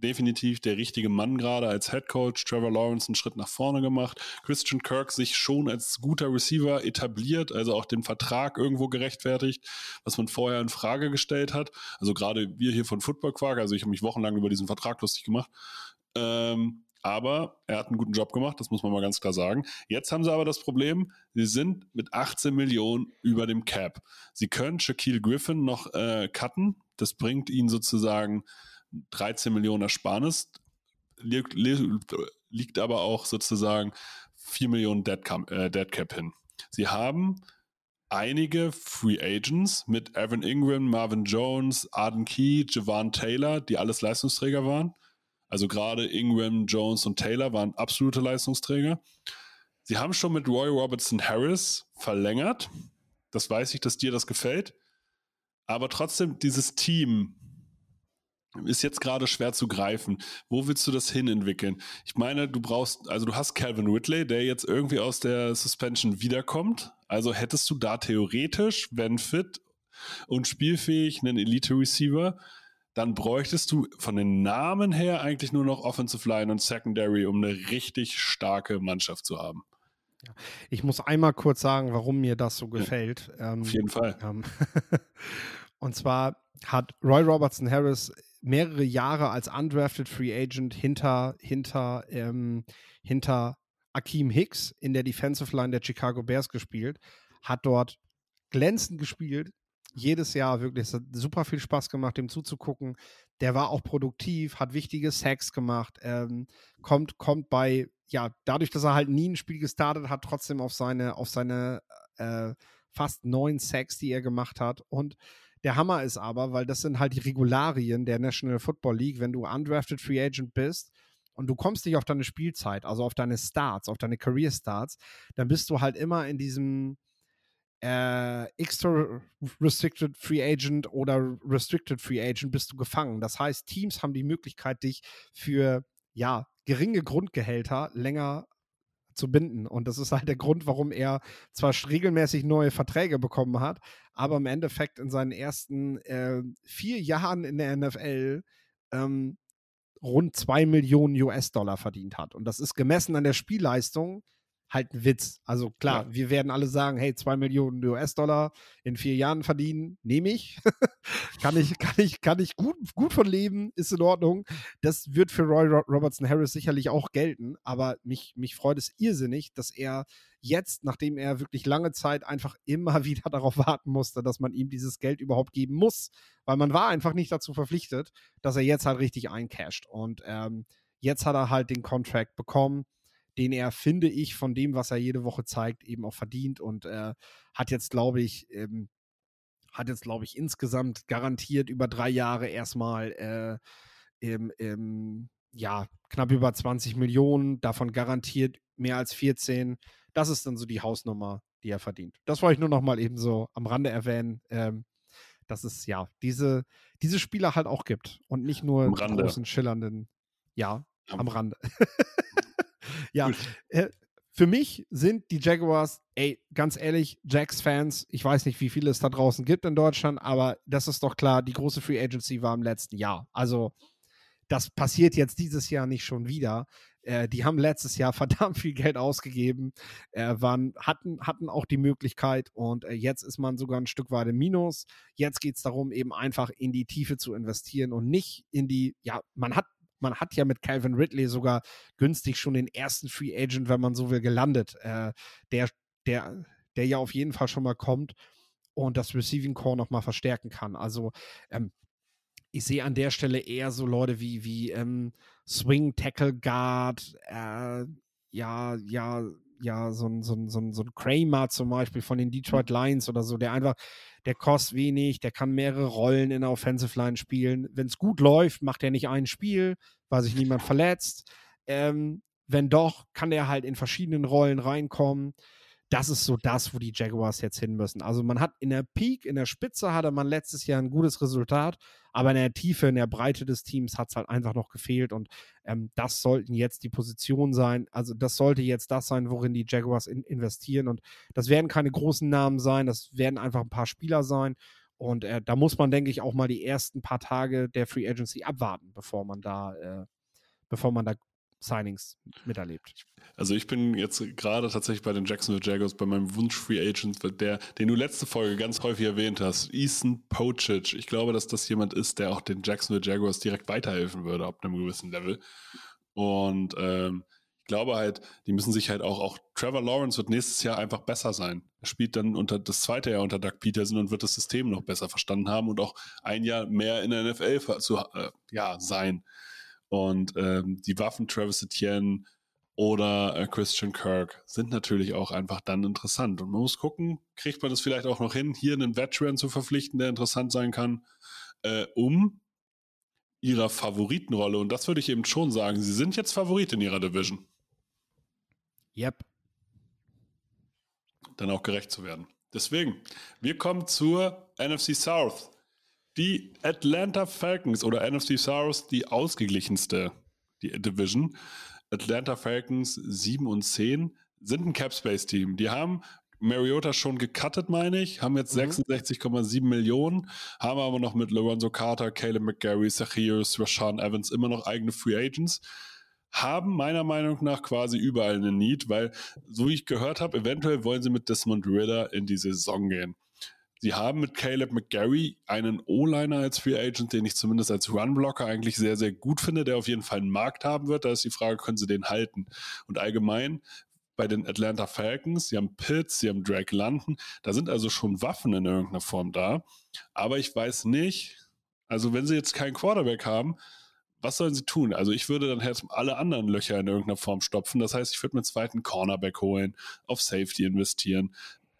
definitiv der richtige Mann gerade als Head Coach. Trevor Lawrence einen Schritt nach vorne gemacht. Christian Kirk sich schon als guter Receiver etabliert, also auch den Vertrag irgendwo gerechtfertigt, was man vorher in Frage gestellt hat. Also gerade wir hier von Football Quark, also ich habe mich wochenlang über diesen Vertrag lustig gemacht. Ähm, aber er hat einen guten Job gemacht, das muss man mal ganz klar sagen. Jetzt haben sie aber das Problem, sie sind mit 18 Millionen über dem Cap. Sie können Shaquille Griffin noch äh, cutten. Das bringt ihnen sozusagen 13 Millionen Ersparnis, liegt, liegt aber auch sozusagen 4 Millionen Dead Cap, äh, Dead Cap hin. Sie haben einige Free Agents mit Evan Ingram, Marvin Jones, Arden Key, Javon Taylor, die alles Leistungsträger waren. Also gerade Ingram, Jones und Taylor waren absolute Leistungsträger. Sie haben schon mit Roy Robertson Harris verlängert. Das weiß ich, dass dir das gefällt. Aber trotzdem, dieses Team ist jetzt gerade schwer zu greifen. Wo willst du das hin entwickeln? Ich meine, du brauchst, also du hast Calvin Ridley, der jetzt irgendwie aus der Suspension wiederkommt. Also hättest du da theoretisch, wenn fit und spielfähig, einen Elite Receiver, dann bräuchtest du von den Namen her eigentlich nur noch Offensive Line und Secondary, um eine richtig starke Mannschaft zu haben. Ich muss einmal kurz sagen, warum mir das so gefällt. Ja, ähm, auf jeden Fall. Ähm, und zwar hat Roy Robertson Harris mehrere Jahre als undrafted Free Agent hinter, hinter, ähm, hinter Akeem Hicks in der Defensive Line der Chicago Bears gespielt, hat dort glänzend gespielt, jedes Jahr wirklich, es hat super viel Spaß gemacht, dem zuzugucken. Der war auch produktiv, hat wichtige Sacks gemacht, ähm, kommt, kommt bei, ja, dadurch, dass er halt nie ein Spiel gestartet hat, trotzdem auf seine, auf seine äh, fast neun Sacks, die er gemacht hat und der Hammer ist aber, weil das sind halt die Regularien der National Football League, wenn du undrafted Free Agent bist und du kommst nicht auf deine Spielzeit, also auf deine Starts, auf deine Career Starts, dann bist du halt immer in diesem äh, extra restricted Free Agent oder restricted Free Agent bist du gefangen. Das heißt, Teams haben die Möglichkeit, dich für ja geringe Grundgehälter länger zu binden. Und das ist halt der Grund, warum er zwar regelmäßig neue Verträge bekommen hat, aber im Endeffekt in seinen ersten äh, vier Jahren in der NFL ähm, rund zwei Millionen US-Dollar verdient hat. Und das ist gemessen an der Spielleistung halt ein Witz. Also klar, ja. wir werden alle sagen, hey, zwei Millionen US-Dollar in vier Jahren verdienen, nehme ich. kann ich, kann ich, kann ich gut, gut von leben, ist in Ordnung. Das wird für Roy Robertson Harris sicherlich auch gelten, aber mich, mich freut es irrsinnig, dass er jetzt, nachdem er wirklich lange Zeit einfach immer wieder darauf warten musste, dass man ihm dieses Geld überhaupt geben muss, weil man war einfach nicht dazu verpflichtet, dass er jetzt halt richtig eincasht. Und ähm, jetzt hat er halt den Contract bekommen den er, finde ich, von dem, was er jede Woche zeigt, eben auch verdient und äh, hat jetzt, glaube ich, ähm, hat jetzt, glaube ich, insgesamt garantiert über drei Jahre erstmal äh, im, im, ja, knapp über 20 Millionen, davon garantiert mehr als 14. Das ist dann so die Hausnummer, die er verdient. Das wollte ich nur noch mal eben so am Rande erwähnen, ähm, dass es ja diese, diese Spieler halt auch gibt und nicht nur großen, schillernden, ja, am, am Rande. ja, äh, für mich sind die Jaguars, ey, ganz ehrlich, Jacks-Fans, ich weiß nicht, wie viele es da draußen gibt in Deutschland, aber das ist doch klar, die große Free Agency war im letzten Jahr. Also, das passiert jetzt dieses Jahr nicht schon wieder. Äh, die haben letztes Jahr verdammt viel Geld ausgegeben, äh, waren, hatten, hatten auch die Möglichkeit und äh, jetzt ist man sogar ein Stück weit im Minus. Jetzt geht es darum, eben einfach in die Tiefe zu investieren und nicht in die, ja, man hat man hat ja mit Calvin Ridley sogar günstig schon den ersten Free Agent, wenn man so will, gelandet, äh, der, der, der ja auf jeden Fall schon mal kommt und das Receiving Core nochmal verstärken kann. Also ähm, ich sehe an der Stelle eher so Leute wie, wie ähm, Swing Tackle Guard, äh, ja, ja, ja, so ein, so, ein, so, ein, so ein Kramer zum Beispiel von den Detroit Lions oder so, der einfach der kostet wenig, der kann mehrere Rollen in der Offensive Line spielen. Wenn es gut läuft, macht er nicht ein Spiel, weil sich niemand verletzt. Ähm, wenn doch, kann er halt in verschiedenen Rollen reinkommen das ist so das, wo die Jaguars jetzt hin müssen. Also man hat in der Peak, in der Spitze hatte man letztes Jahr ein gutes Resultat, aber in der Tiefe, in der Breite des Teams hat es halt einfach noch gefehlt und ähm, das sollten jetzt die Positionen sein. Also das sollte jetzt das sein, worin die Jaguars in investieren und das werden keine großen Namen sein, das werden einfach ein paar Spieler sein und äh, da muss man, denke ich, auch mal die ersten paar Tage der Free Agency abwarten, bevor man da, äh, bevor man da Signings miterlebt. Also ich bin jetzt gerade tatsächlich bei den Jacksonville Jaguars bei meinem Wunsch Free Agent, der, den du letzte Folge ganz häufig erwähnt hast, Ethan Pochich. Ich glaube, dass das jemand ist, der auch den Jacksonville Jaguars direkt weiterhelfen würde ab einem gewissen Level. Und ähm, ich glaube halt, die müssen sich halt auch, auch Trevor Lawrence wird nächstes Jahr einfach besser sein. Er spielt dann unter das zweite Jahr unter Doug Peterson und wird das System noch besser verstanden haben und auch ein Jahr mehr in der NFL zu, äh, ja, sein. Und ähm, die Waffen Travis Etienne oder äh, Christian Kirk sind natürlich auch einfach dann interessant. Und man muss gucken, kriegt man das vielleicht auch noch hin, hier einen Veteran zu verpflichten, der interessant sein kann, äh, um ihrer Favoritenrolle, und das würde ich eben schon sagen, sie sind jetzt Favorit in ihrer Division. Yep. Dann auch gerecht zu werden. Deswegen, wir kommen zur NFC South. Die Atlanta Falcons oder NFC South, die ausgeglichenste die Division. Atlanta Falcons 7 und 10 sind ein Capspace-Team. Die haben Mariota schon gecuttet, meine ich, haben jetzt mhm. 66,7 Millionen, haben aber noch mit Lorenzo Carter, Caleb McGarry, Zacchaeus, Rashawn Evans immer noch eigene Free Agents. Haben meiner Meinung nach quasi überall eine Need, weil, so wie ich gehört habe, eventuell wollen sie mit Desmond Ritter in die Saison gehen. Sie haben mit Caleb McGarry einen O-Liner als Free Agent, den ich zumindest als Run-Blocker eigentlich sehr, sehr gut finde, der auf jeden Fall einen Markt haben wird. Da ist die Frage, können sie den halten? Und allgemein bei den Atlanta Falcons, sie haben Pitts, sie haben Drake London, da sind also schon Waffen in irgendeiner Form da. Aber ich weiß nicht, also wenn sie jetzt keinen Quarterback haben, was sollen sie tun? Also ich würde dann jetzt alle anderen Löcher in irgendeiner Form stopfen. Das heißt, ich würde mir einen zweiten Cornerback holen, auf Safety investieren,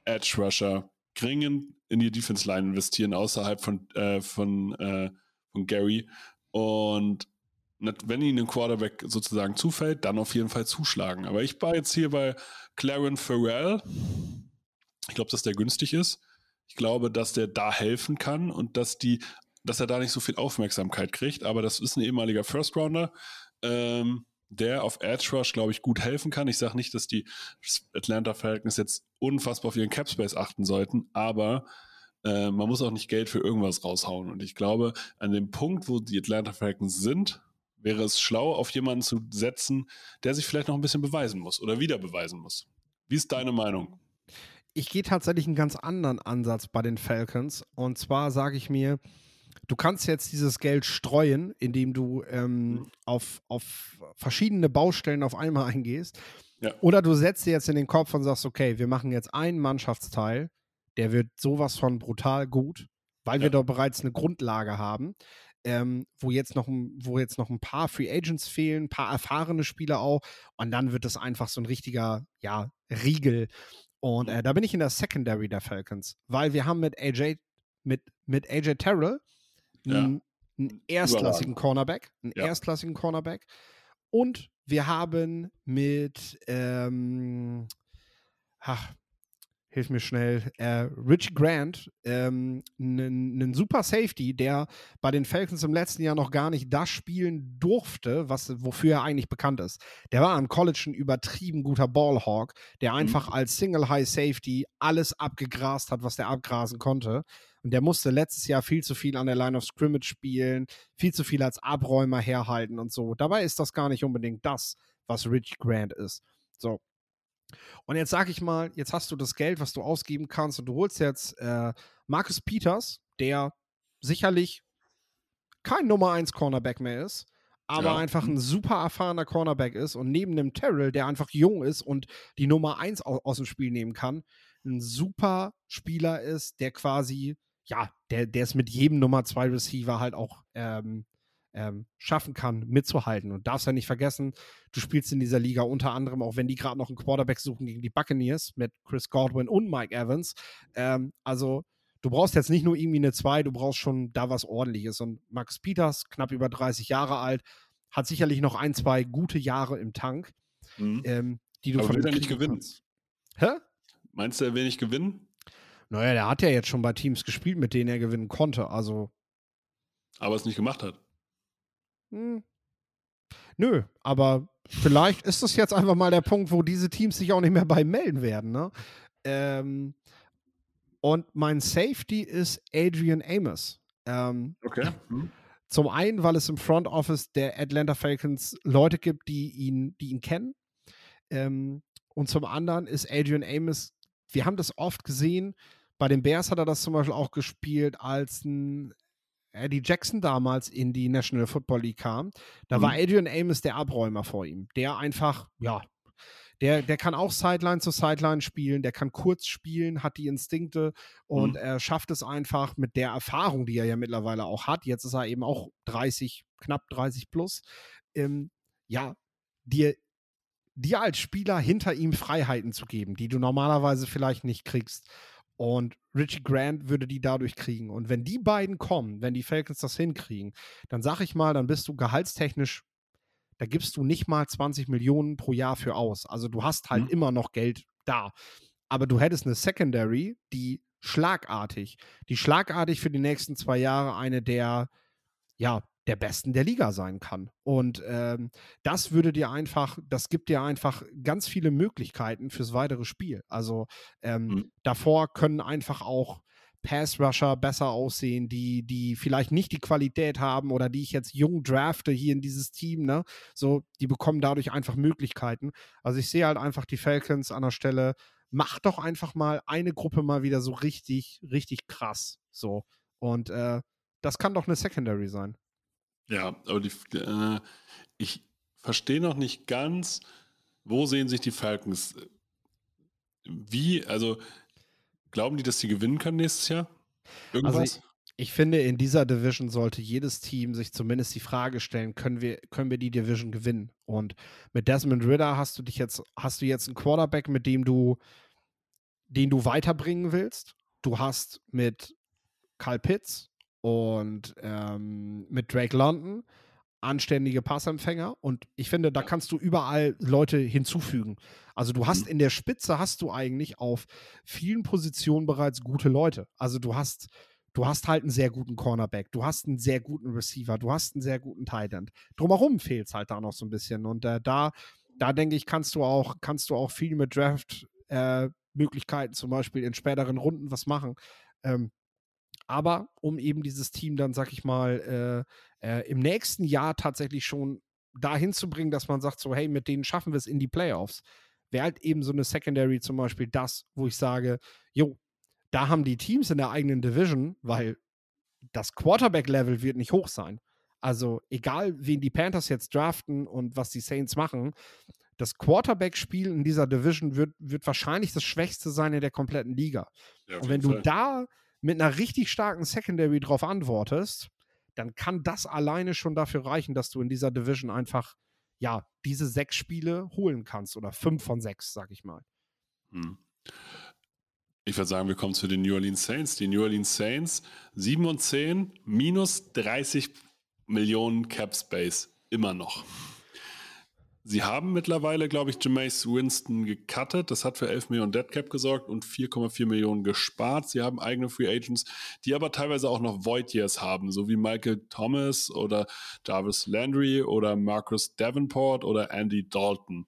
Edge Rusher, dringend in die Defense Line investieren außerhalb von, äh, von, äh, von Gary. Und wenn ihnen ein Quarterback sozusagen zufällt, dann auf jeden Fall zuschlagen. Aber ich war jetzt hier bei Claren Farrell. Ich glaube, dass der günstig ist. Ich glaube, dass der da helfen kann und dass die, dass er da nicht so viel Aufmerksamkeit kriegt. Aber das ist ein ehemaliger First Rounder. Ähm, der auf Edge Rush, glaube ich, gut helfen kann. Ich sage nicht, dass die Atlanta Falcons jetzt unfassbar auf ihren Cap Space achten sollten, aber äh, man muss auch nicht Geld für irgendwas raushauen. Und ich glaube, an dem Punkt, wo die Atlanta Falcons sind, wäre es schlau, auf jemanden zu setzen, der sich vielleicht noch ein bisschen beweisen muss oder wieder beweisen muss. Wie ist deine Meinung? Ich gehe tatsächlich einen ganz anderen Ansatz bei den Falcons. Und zwar sage ich mir, du kannst jetzt dieses Geld streuen, indem du ähm, mhm. auf, auf verschiedene Baustellen auf einmal eingehst. Ja. Oder du setzt dir jetzt in den Kopf und sagst, okay, wir machen jetzt einen Mannschaftsteil, der wird sowas von brutal gut, weil ja. wir da bereits eine Grundlage haben, ähm, wo, jetzt noch, wo jetzt noch ein paar Free Agents fehlen, ein paar erfahrene Spieler auch. Und dann wird es einfach so ein richtiger, ja, Riegel. Und äh, da bin ich in der Secondary der Falcons, weil wir haben mit AJ, mit, mit AJ Terrell einen, einen erstklassigen Cornerback, einen ja. erstklassigen Cornerback. Und wir haben mit, ähm, ach, hilf mir schnell, äh, Rich Grant, ein ähm, super Safety, der bei den Falcons im letzten Jahr noch gar nicht das spielen durfte, was, wofür er eigentlich bekannt ist. Der war am College ein übertrieben guter Ballhawk, der einfach mhm. als Single High Safety alles abgegrast hat, was der abgrasen konnte. Und der musste letztes Jahr viel zu viel an der Line of Scrimmage spielen, viel zu viel als Abräumer herhalten und so. Dabei ist das gar nicht unbedingt das, was Rich Grant ist. So, und jetzt sag ich mal, jetzt hast du das Geld, was du ausgeben kannst und du holst jetzt äh, Marcus Peters, der sicherlich kein Nummer 1 Cornerback mehr ist, aber ja. einfach ein super erfahrener Cornerback ist und neben dem Terrell, der einfach jung ist und die Nummer 1 aus, aus dem Spiel nehmen kann, ein super Spieler ist, der quasi, ja, der, der es mit jedem Nummer 2 Receiver halt auch ähm, ähm, schaffen kann, mitzuhalten. Und darfst ja nicht vergessen, du spielst in dieser Liga unter anderem, auch wenn die gerade noch einen Quarterback suchen gegen die Buccaneers mit Chris Godwin und Mike Evans. Ähm, also du brauchst jetzt nicht nur irgendwie eine 2, du brauchst schon da was ordentliches. Und Max Peters, knapp über 30 Jahre alt, hat sicherlich noch ein, zwei gute Jahre im Tank, mhm. ähm, die du Aber von will er nicht gewinnen? Hä? Meinst du, er will nicht gewinnen? Naja, der hat ja jetzt schon bei Teams gespielt, mit denen er gewinnen konnte. Also. Aber es nicht gemacht hat. Hm. Nö, aber vielleicht ist das jetzt einfach mal der Punkt, wo diese Teams sich auch nicht mehr bei melden werden. Ne? Ähm, und mein Safety ist Adrian Amos. Ähm, okay. Hm. Zum einen, weil es im Front Office der Atlanta Falcons Leute gibt, die ihn, die ihn kennen. Ähm, und zum anderen ist Adrian Amos, wir haben das oft gesehen, bei den Bears hat er das zum Beispiel auch gespielt als ein Eddie Jackson damals in die National Football League kam, da mhm. war Adrian Amos der Abräumer vor ihm, der einfach, ja, der, der kann auch Sideline zu Sideline spielen, der kann kurz spielen, hat die Instinkte und mhm. er schafft es einfach mit der Erfahrung, die er ja mittlerweile auch hat. Jetzt ist er eben auch 30, knapp 30 plus. Ähm, ja, dir, dir als Spieler hinter ihm Freiheiten zu geben, die du normalerweise vielleicht nicht kriegst. Und Richie Grant würde die dadurch kriegen. Und wenn die beiden kommen, wenn die Falcons das hinkriegen, dann sag ich mal, dann bist du gehaltstechnisch, da gibst du nicht mal 20 Millionen pro Jahr für aus. Also du hast halt mhm. immer noch Geld da. Aber du hättest eine Secondary, die schlagartig, die schlagartig für die nächsten zwei Jahre eine der, ja, der Besten der Liga sein kann. Und ähm, das würde dir einfach, das gibt dir einfach ganz viele Möglichkeiten fürs weitere Spiel. Also ähm, mhm. davor können einfach auch Pass-Rusher besser aussehen, die, die vielleicht nicht die Qualität haben oder die ich jetzt jung drafte hier in dieses Team, ne? So, die bekommen dadurch einfach Möglichkeiten. Also ich sehe halt einfach die Falcons an der Stelle, mach doch einfach mal eine Gruppe mal wieder so richtig, richtig krass. So. Und äh, das kann doch eine Secondary sein. Ja, aber die, äh, ich verstehe noch nicht ganz, wo sehen sich die Falcons? Wie, also glauben die, dass sie gewinnen können nächstes Jahr? Irgendwas? Also ich, ich finde, in dieser Division sollte jedes Team sich zumindest die Frage stellen, können wir, können wir die Division gewinnen? Und mit Desmond Ritter hast du dich jetzt, hast du jetzt einen Quarterback, mit dem du, den du weiterbringen willst. Du hast mit Kyle Pitts und ähm, mit Drake London anständige Passempfänger und ich finde, da kannst du überall Leute hinzufügen. Also du hast mhm. in der Spitze hast du eigentlich auf vielen Positionen bereits gute Leute. Also du hast du hast halt einen sehr guten Cornerback, du hast einen sehr guten Receiver, du hast einen sehr guten Tight End. Drumherum fehlt es halt da noch so ein bisschen und äh, da da denke ich, kannst du auch kannst du auch viel mit Draft äh, Möglichkeiten zum Beispiel in späteren Runden was machen. Ähm, aber um eben dieses Team dann, sag ich mal, äh, äh, im nächsten Jahr tatsächlich schon dahin zu bringen, dass man sagt, so, hey, mit denen schaffen wir es in die Playoffs, wäre halt eben so eine Secondary zum Beispiel das, wo ich sage, jo, da haben die Teams in der eigenen Division, weil das Quarterback-Level wird nicht hoch sein. Also egal, wen die Panthers jetzt draften und was die Saints machen, das Quarterback-Spiel in dieser Division wird, wird wahrscheinlich das Schwächste sein in der kompletten Liga. Ja, und wenn du da mit einer richtig starken Secondary drauf antwortest, dann kann das alleine schon dafür reichen, dass du in dieser Division einfach, ja, diese sechs Spiele holen kannst oder fünf von sechs, sag ich mal. Hm. Ich würde sagen, wir kommen zu den New Orleans Saints. Die New Orleans Saints 7 und 10, minus 30 Millionen Cap Space, immer noch. Sie haben mittlerweile, glaube ich, Jameis Winston gecuttet. Das hat für 11 Millionen Deadcap gesorgt und 4,4 Millionen gespart. Sie haben eigene Free Agents, die aber teilweise auch noch Void Years haben, so wie Michael Thomas oder Jarvis Landry oder Marcus Davenport oder Andy Dalton.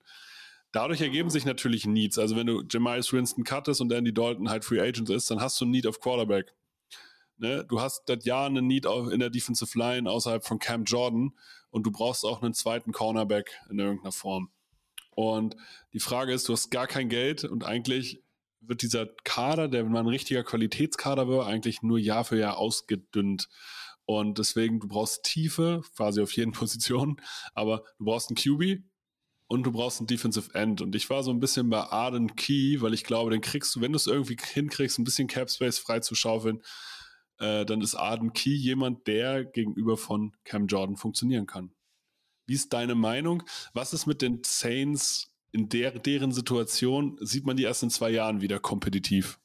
Dadurch ergeben sich natürlich Needs. Also wenn du Jameis Winston cuttest und Andy Dalton halt Free Agent ist, dann hast du ein Need auf Quarterback. Ne? Du hast seit Jahren einen Need in der Defensive Line außerhalb von Cam Jordan und du brauchst auch einen zweiten Cornerback in irgendeiner Form. Und die Frage ist, du hast gar kein Geld und eigentlich wird dieser Kader, der wenn man ein richtiger Qualitätskader wird, eigentlich nur Jahr für Jahr ausgedünnt. Und deswegen, du brauchst Tiefe, quasi auf jeden Position, aber du brauchst einen QB und du brauchst einen Defensive End. Und ich war so ein bisschen bei Arden Key, weil ich glaube, den kriegst du, wenn du es irgendwie hinkriegst, ein bisschen Cap Space freizuschaufeln, äh, dann ist Arden Key jemand, der gegenüber von Cam Jordan funktionieren kann. Wie ist deine Meinung? Was ist mit den Saints in der, deren Situation? Sieht man die erst in zwei Jahren wieder kompetitiv?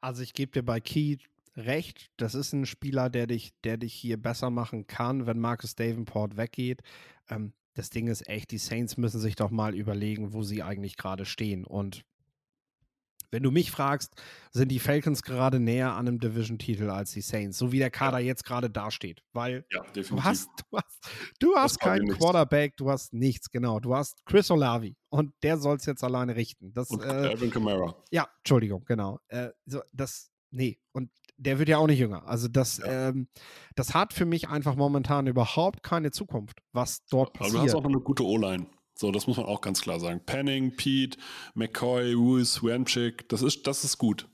Also ich gebe dir bei Key recht. Das ist ein Spieler, der dich, der dich hier besser machen kann, wenn Marcus Davenport weggeht. Ähm, das Ding ist echt, die Saints müssen sich doch mal überlegen, wo sie eigentlich gerade stehen. Und wenn du mich fragst, sind die Falcons gerade näher an einem Division-Titel als die Saints, so wie der Kader ja. jetzt gerade dasteht. Weil ja, du hast, du hast, du hast keinen Quarterback, du hast nichts, genau. Du hast Chris Olavi und der soll es jetzt alleine richten. Das, und äh, Alvin Kamara. Ja, Entschuldigung, genau. Äh, so, das, nee, und der wird ja auch nicht jünger. Also das, ja. ähm, das hat für mich einfach momentan überhaupt keine Zukunft, was dort passiert. Aber du hast auch noch eine gute O-Line. So, das muss man auch ganz klar sagen. Penning, Pete, McCoy, Ruiz, Wemchick, das ist, das ist gut.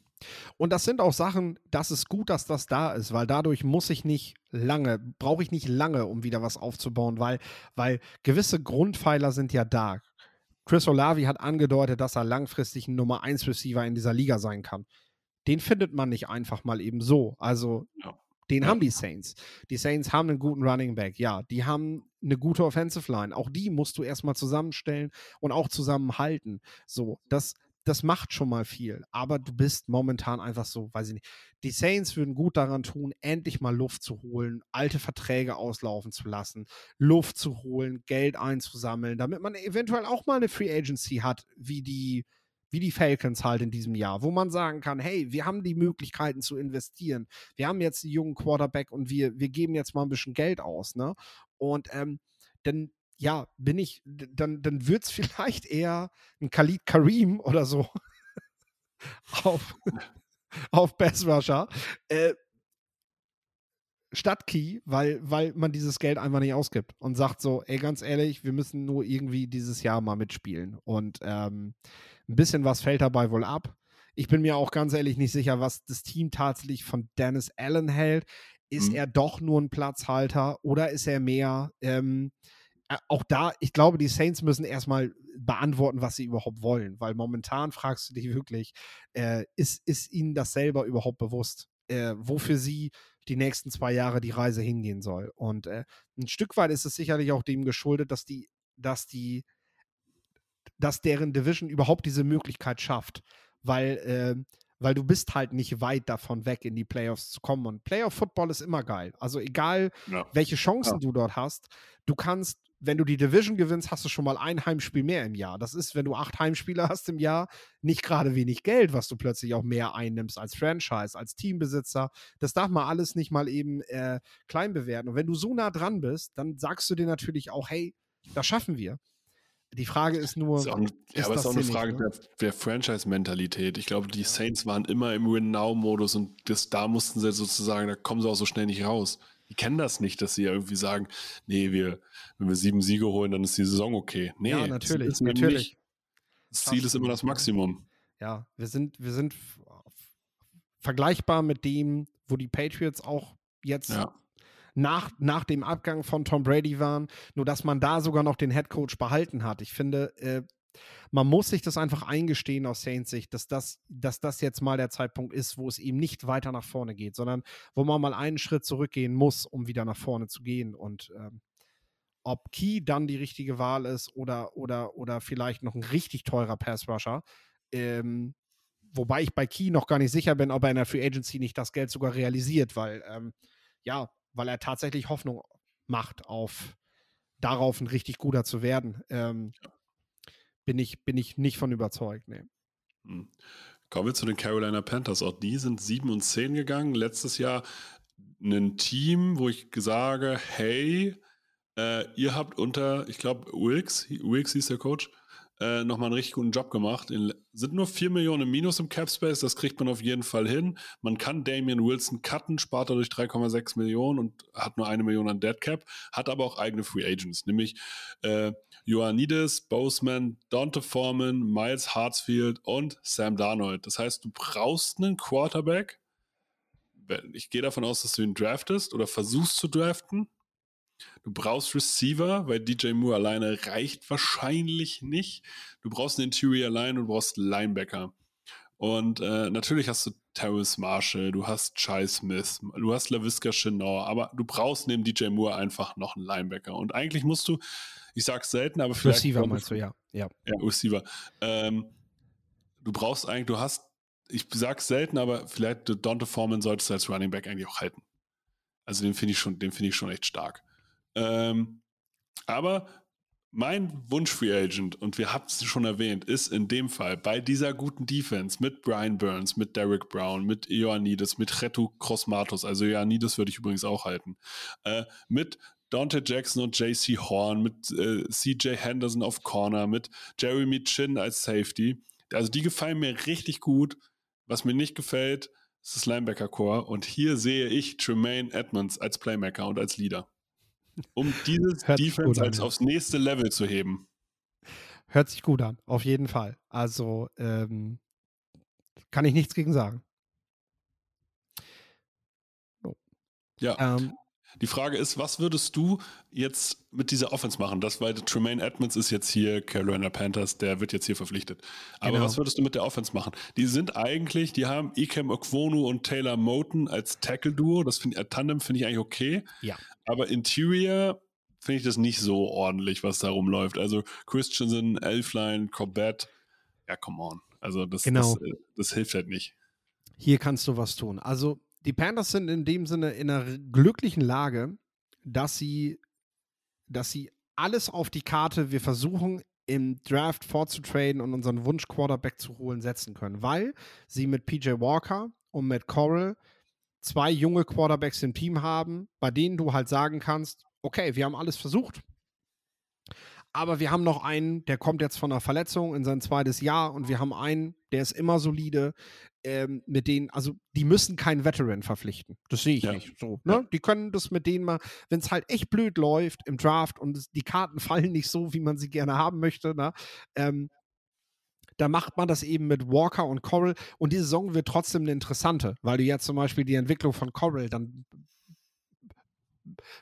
Und das sind auch Sachen, das ist gut, dass das da ist, weil dadurch muss ich nicht lange, brauche ich nicht lange, um wieder was aufzubauen, weil, weil gewisse Grundpfeiler sind ja da. Chris Olavi hat angedeutet, dass er langfristig ein Nummer 1 Receiver in dieser Liga sein kann. Den findet man nicht einfach mal eben so. Also ja. Den ja. haben die Saints. Die Saints haben einen guten Running Back, ja. Die haben eine gute Offensive Line. Auch die musst du erstmal zusammenstellen und auch zusammenhalten. So, das, das macht schon mal viel. Aber du bist momentan einfach so, weiß ich nicht. Die Saints würden gut daran tun, endlich mal Luft zu holen, alte Verträge auslaufen zu lassen, Luft zu holen, Geld einzusammeln, damit man eventuell auch mal eine Free Agency hat, wie die wie die Falcons halt in diesem Jahr, wo man sagen kann, hey, wir haben die Möglichkeiten zu investieren. Wir haben jetzt einen jungen Quarterback und wir, wir geben jetzt mal ein bisschen Geld aus, ne? Und ähm, dann, ja, bin ich, dann, dann wird es vielleicht eher ein Khalid Kareem oder so auf, auf Bass Rusher. Äh, statt Key, weil, weil man dieses Geld einfach nicht ausgibt und sagt so, ey, ganz ehrlich, wir müssen nur irgendwie dieses Jahr mal mitspielen. Und ähm, ein bisschen was fällt dabei wohl ab. Ich bin mir auch ganz ehrlich nicht sicher, was das Team tatsächlich von Dennis Allen hält. Ist mhm. er doch nur ein Platzhalter oder ist er mehr? Ähm, äh, auch da, ich glaube, die Saints müssen erstmal beantworten, was sie überhaupt wollen, weil momentan fragst du dich wirklich, äh, ist, ist ihnen das selber überhaupt bewusst, äh, wofür sie die nächsten zwei Jahre die Reise hingehen soll? Und äh, ein Stück weit ist es sicherlich auch dem geschuldet, dass die, dass die dass deren Division überhaupt diese Möglichkeit schafft, weil, äh, weil du bist halt nicht weit davon weg, in die Playoffs zu kommen. Und Playoff-Football ist immer geil. Also egal, ja. welche Chancen ja. du dort hast, du kannst, wenn du die Division gewinnst, hast du schon mal ein Heimspiel mehr im Jahr. Das ist, wenn du acht Heimspiele hast im Jahr, nicht gerade wenig Geld, was du plötzlich auch mehr einnimmst als Franchise, als Teambesitzer. Das darf man alles nicht mal eben äh, klein bewerten. Und wenn du so nah dran bist, dann sagst du dir natürlich auch, hey, das schaffen wir. Die Frage ist nur. Ist auch, ist ja, aber es ist auch eine Frage ne? der, der Franchise-Mentalität. Ich glaube, die Saints waren immer im Win-Now-Modus und das, da mussten sie sozusagen, da kommen sie auch so schnell nicht raus. Die kennen das nicht, dass sie irgendwie sagen, nee, wir, wenn wir sieben Siege holen, dann ist die Saison okay. Nee, ja, natürlich. Das, natürlich. das Ziel ist immer das Maximum. Ja, wir sind, wir sind vergleichbar mit dem, wo die Patriots auch jetzt ja nach, nach dem Abgang von Tom Brady waren, nur dass man da sogar noch den Head Coach behalten hat. Ich finde, äh, man muss sich das einfach eingestehen aus Saints Sicht, dass das, dass das jetzt mal der Zeitpunkt ist, wo es eben nicht weiter nach vorne geht, sondern wo man mal einen Schritt zurückgehen muss, um wieder nach vorne zu gehen. Und ähm, ob Key dann die richtige Wahl ist oder, oder, oder vielleicht noch ein richtig teurer Pass-Rusher, ähm, wobei ich bei Key noch gar nicht sicher bin, ob er in der Free Agency nicht das Geld sogar realisiert, weil ähm, ja, weil er tatsächlich Hoffnung macht auf darauf ein richtig guter zu werden, ähm, bin, ich, bin ich nicht von überzeugt. Nee. Hm. Kommen wir zu den Carolina Panthers. Auch die sind 7 und 10 gegangen. Letztes Jahr ein Team, wo ich sage, hey, äh, ihr habt unter, ich glaube, Wilkes, Wilkes hieß der Coach, äh, nochmal einen richtig guten Job gemacht. In, sind nur 4 Millionen Minus im Cap Space, das kriegt man auf jeden Fall hin. Man kann Damian Wilson cutten, spart dadurch 3,6 Millionen und hat nur eine Million an Dead Cap, hat aber auch eigene Free Agents, nämlich äh, Ioannidis, Boseman, Dante Foreman, Miles Hartsfield und Sam Darnold. Das heißt, du brauchst einen Quarterback. Ich gehe davon aus, dass du ihn draftest oder versuchst zu draften. Du brauchst Receiver, weil DJ Moore alleine reicht wahrscheinlich nicht. Du brauchst einen Interior Line und du brauchst Linebacker. Und äh, natürlich hast du Terrence Marshall, du hast Chai Smith, du hast LaVisca Chenor, aber du brauchst neben DJ Moore einfach noch einen Linebacker. Und eigentlich musst du, ich sag's selten, aber vielleicht. Receiver meinst du, ja. Ja, ja Receiver. Ähm, du brauchst eigentlich, du hast, ich sag's selten, aber vielleicht Dante Foreman solltest du als Running Back eigentlich auch halten. Also den finde ich schon, den finde ich schon echt stark. Ähm, aber mein Wunsch-Free Agent, und wir haben es schon erwähnt, ist in dem Fall bei dieser guten Defense mit Brian Burns, mit Derek Brown, mit Ioannidis, mit Retu Crossmatos, also Ioannidis würde ich übrigens auch halten, äh, mit Dante Jackson und JC Horn, mit äh, CJ Henderson auf Corner, mit Jeremy Chin als Safety. Also die gefallen mir richtig gut. Was mir nicht gefällt, ist das Linebacker-Core. Und hier sehe ich Tremaine Edmonds als Playmaker und als Leader um dieses Hört Defense als aufs nächste Level zu heben. Hört sich gut an, auf jeden Fall. Also ähm, kann ich nichts gegen sagen. Ja. Ähm, die Frage ist, was würdest du jetzt mit dieser Offense machen? Das, weil Tremaine Edmonds ist jetzt hier, Carolina Panthers, der wird jetzt hier verpflichtet. Aber genau. was würdest du mit der Offense machen? Die sind eigentlich, die haben Ikem Okwonu und Taylor Moten als Tackle-Duo. Das finde ich, Tandem finde ich eigentlich okay. Ja. Aber Interior finde ich das nicht so ordentlich, was da rumläuft. Also Christensen, Elfline, Corbett, ja, come on. Also das, genau. das, äh, das hilft halt nicht. Hier kannst du was tun. Also die Panthers sind in dem Sinne in einer glücklichen Lage, dass sie, dass sie alles auf die Karte, wir versuchen im Draft vorzutraden und unseren Wunsch Quarterback zu holen, setzen können, weil sie mit PJ Walker und Matt Corral zwei junge Quarterbacks im Team haben, bei denen du halt sagen kannst, okay, wir haben alles versucht, aber wir haben noch einen, der kommt jetzt von einer Verletzung in sein zweites Jahr und wir haben einen, der ist immer solide, ähm, mit denen, also die müssen keinen Veteran verpflichten. Das sehe ich ja. nicht so. Ne? Ja. Die können das mit denen mal, wenn es halt echt blöd läuft im Draft und es, die Karten fallen nicht so, wie man sie gerne haben möchte, ne? ähm, da macht man das eben mit Walker und Coral und die Saison wird trotzdem eine interessante, weil du jetzt zum Beispiel die Entwicklung von Coral dann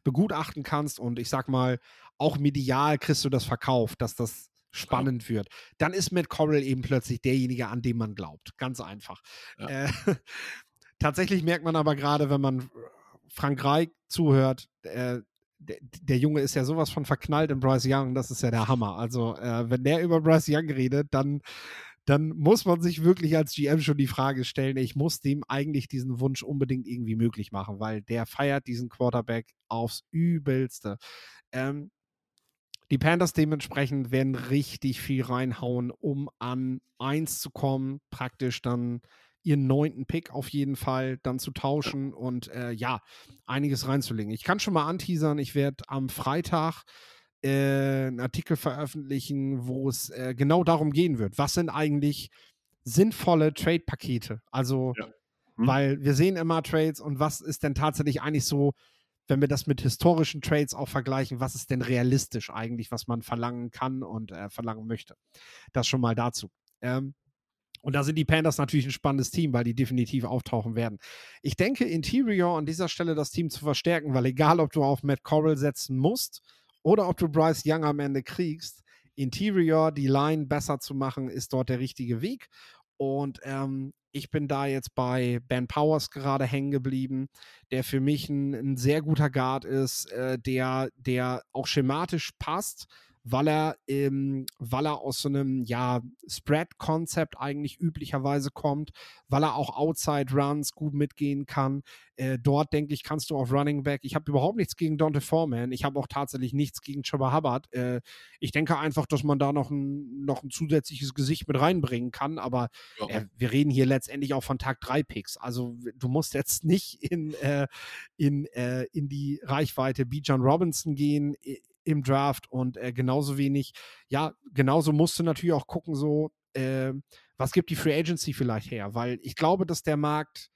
begutachten kannst und ich sag mal, auch medial kriegst du das verkauft, dass das spannend wird. Dann ist Matt Corral eben plötzlich derjenige, an dem man glaubt. Ganz einfach. Ja. Äh, tatsächlich merkt man aber gerade, wenn man Frank Reich zuhört, äh, der, der, Junge ist ja sowas von verknallt in Bryce Young, das ist ja der Hammer. Also, äh, wenn der über Bryce Young redet, dann, dann muss man sich wirklich als GM schon die Frage stellen, ich muss dem eigentlich diesen Wunsch unbedingt irgendwie möglich machen, weil der feiert diesen Quarterback aufs Übelste. Ähm, die Panthers dementsprechend werden richtig viel reinhauen, um an 1 zu kommen, praktisch dann ihren neunten Pick auf jeden Fall dann zu tauschen und äh, ja, einiges reinzulegen. Ich kann schon mal anteasern, ich werde am Freitag äh, einen Artikel veröffentlichen, wo es äh, genau darum gehen wird. Was sind eigentlich sinnvolle Trade-Pakete? Also, ja. hm. weil wir sehen immer Trades und was ist denn tatsächlich eigentlich so wenn wir das mit historischen Trades auch vergleichen, was ist denn realistisch eigentlich, was man verlangen kann und äh, verlangen möchte. Das schon mal dazu. Ähm, und da sind die Panthers natürlich ein spannendes Team, weil die definitiv auftauchen werden. Ich denke, Interior an dieser Stelle das Team zu verstärken, weil egal, ob du auf Matt Corral setzen musst oder ob du Bryce Young am Ende kriegst, Interior, die Line besser zu machen, ist dort der richtige Weg. Und ähm, ich bin da jetzt bei Ben Powers gerade hängen geblieben, der für mich ein, ein sehr guter Guard ist, äh, der, der auch schematisch passt, weil er, ähm, weil er aus so einem ja, Spread-Konzept eigentlich üblicherweise kommt, weil er auch Outside-Runs gut mitgehen kann. Äh, dort, denke ich, kannst du auf Running Back. Ich habe überhaupt nichts gegen Dante Foreman. Ich habe auch tatsächlich nichts gegen Chubba Hubbard. Äh, ich denke einfach, dass man da noch ein, noch ein zusätzliches Gesicht mit reinbringen kann. Aber ja. äh, wir reden hier letztendlich auch von Tag 3 Picks. Also du musst jetzt nicht in, äh, in, äh, in die Reichweite B. John Robinson gehen im Draft und äh, genauso wenig, ja, genauso musst du natürlich auch gucken, so, äh, was gibt die Free Agency vielleicht her? Weil ich glaube, dass der Markt,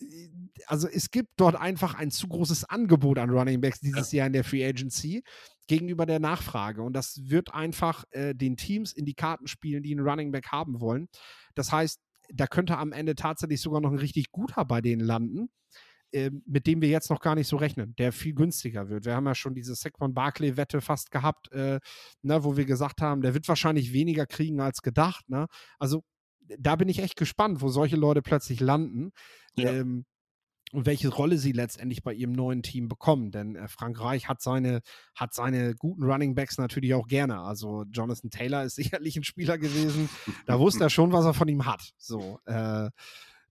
äh, also es gibt dort einfach ein zu großes Angebot an Running Backs dieses ja. Jahr in der Free Agency gegenüber der Nachfrage. Und das wird einfach äh, den Teams in die Karten spielen, die einen Running Back haben wollen. Das heißt, da könnte am Ende tatsächlich sogar noch ein richtig guter bei denen landen. Ähm, mit dem wir jetzt noch gar nicht so rechnen, der viel günstiger wird. Wir haben ja schon diese Saquon Barkley-Wette fast gehabt, äh, ne, wo wir gesagt haben, der wird wahrscheinlich weniger kriegen als gedacht. Ne? Also da bin ich echt gespannt, wo solche Leute plötzlich landen. Ja. Ähm, und welche Rolle sie letztendlich bei ihrem neuen Team bekommen. Denn äh, Frank Reich hat seine, hat seine guten Running Backs natürlich auch gerne. Also Jonathan Taylor ist sicherlich ein Spieler gewesen. Da wusste er schon, was er von ihm hat. So, äh,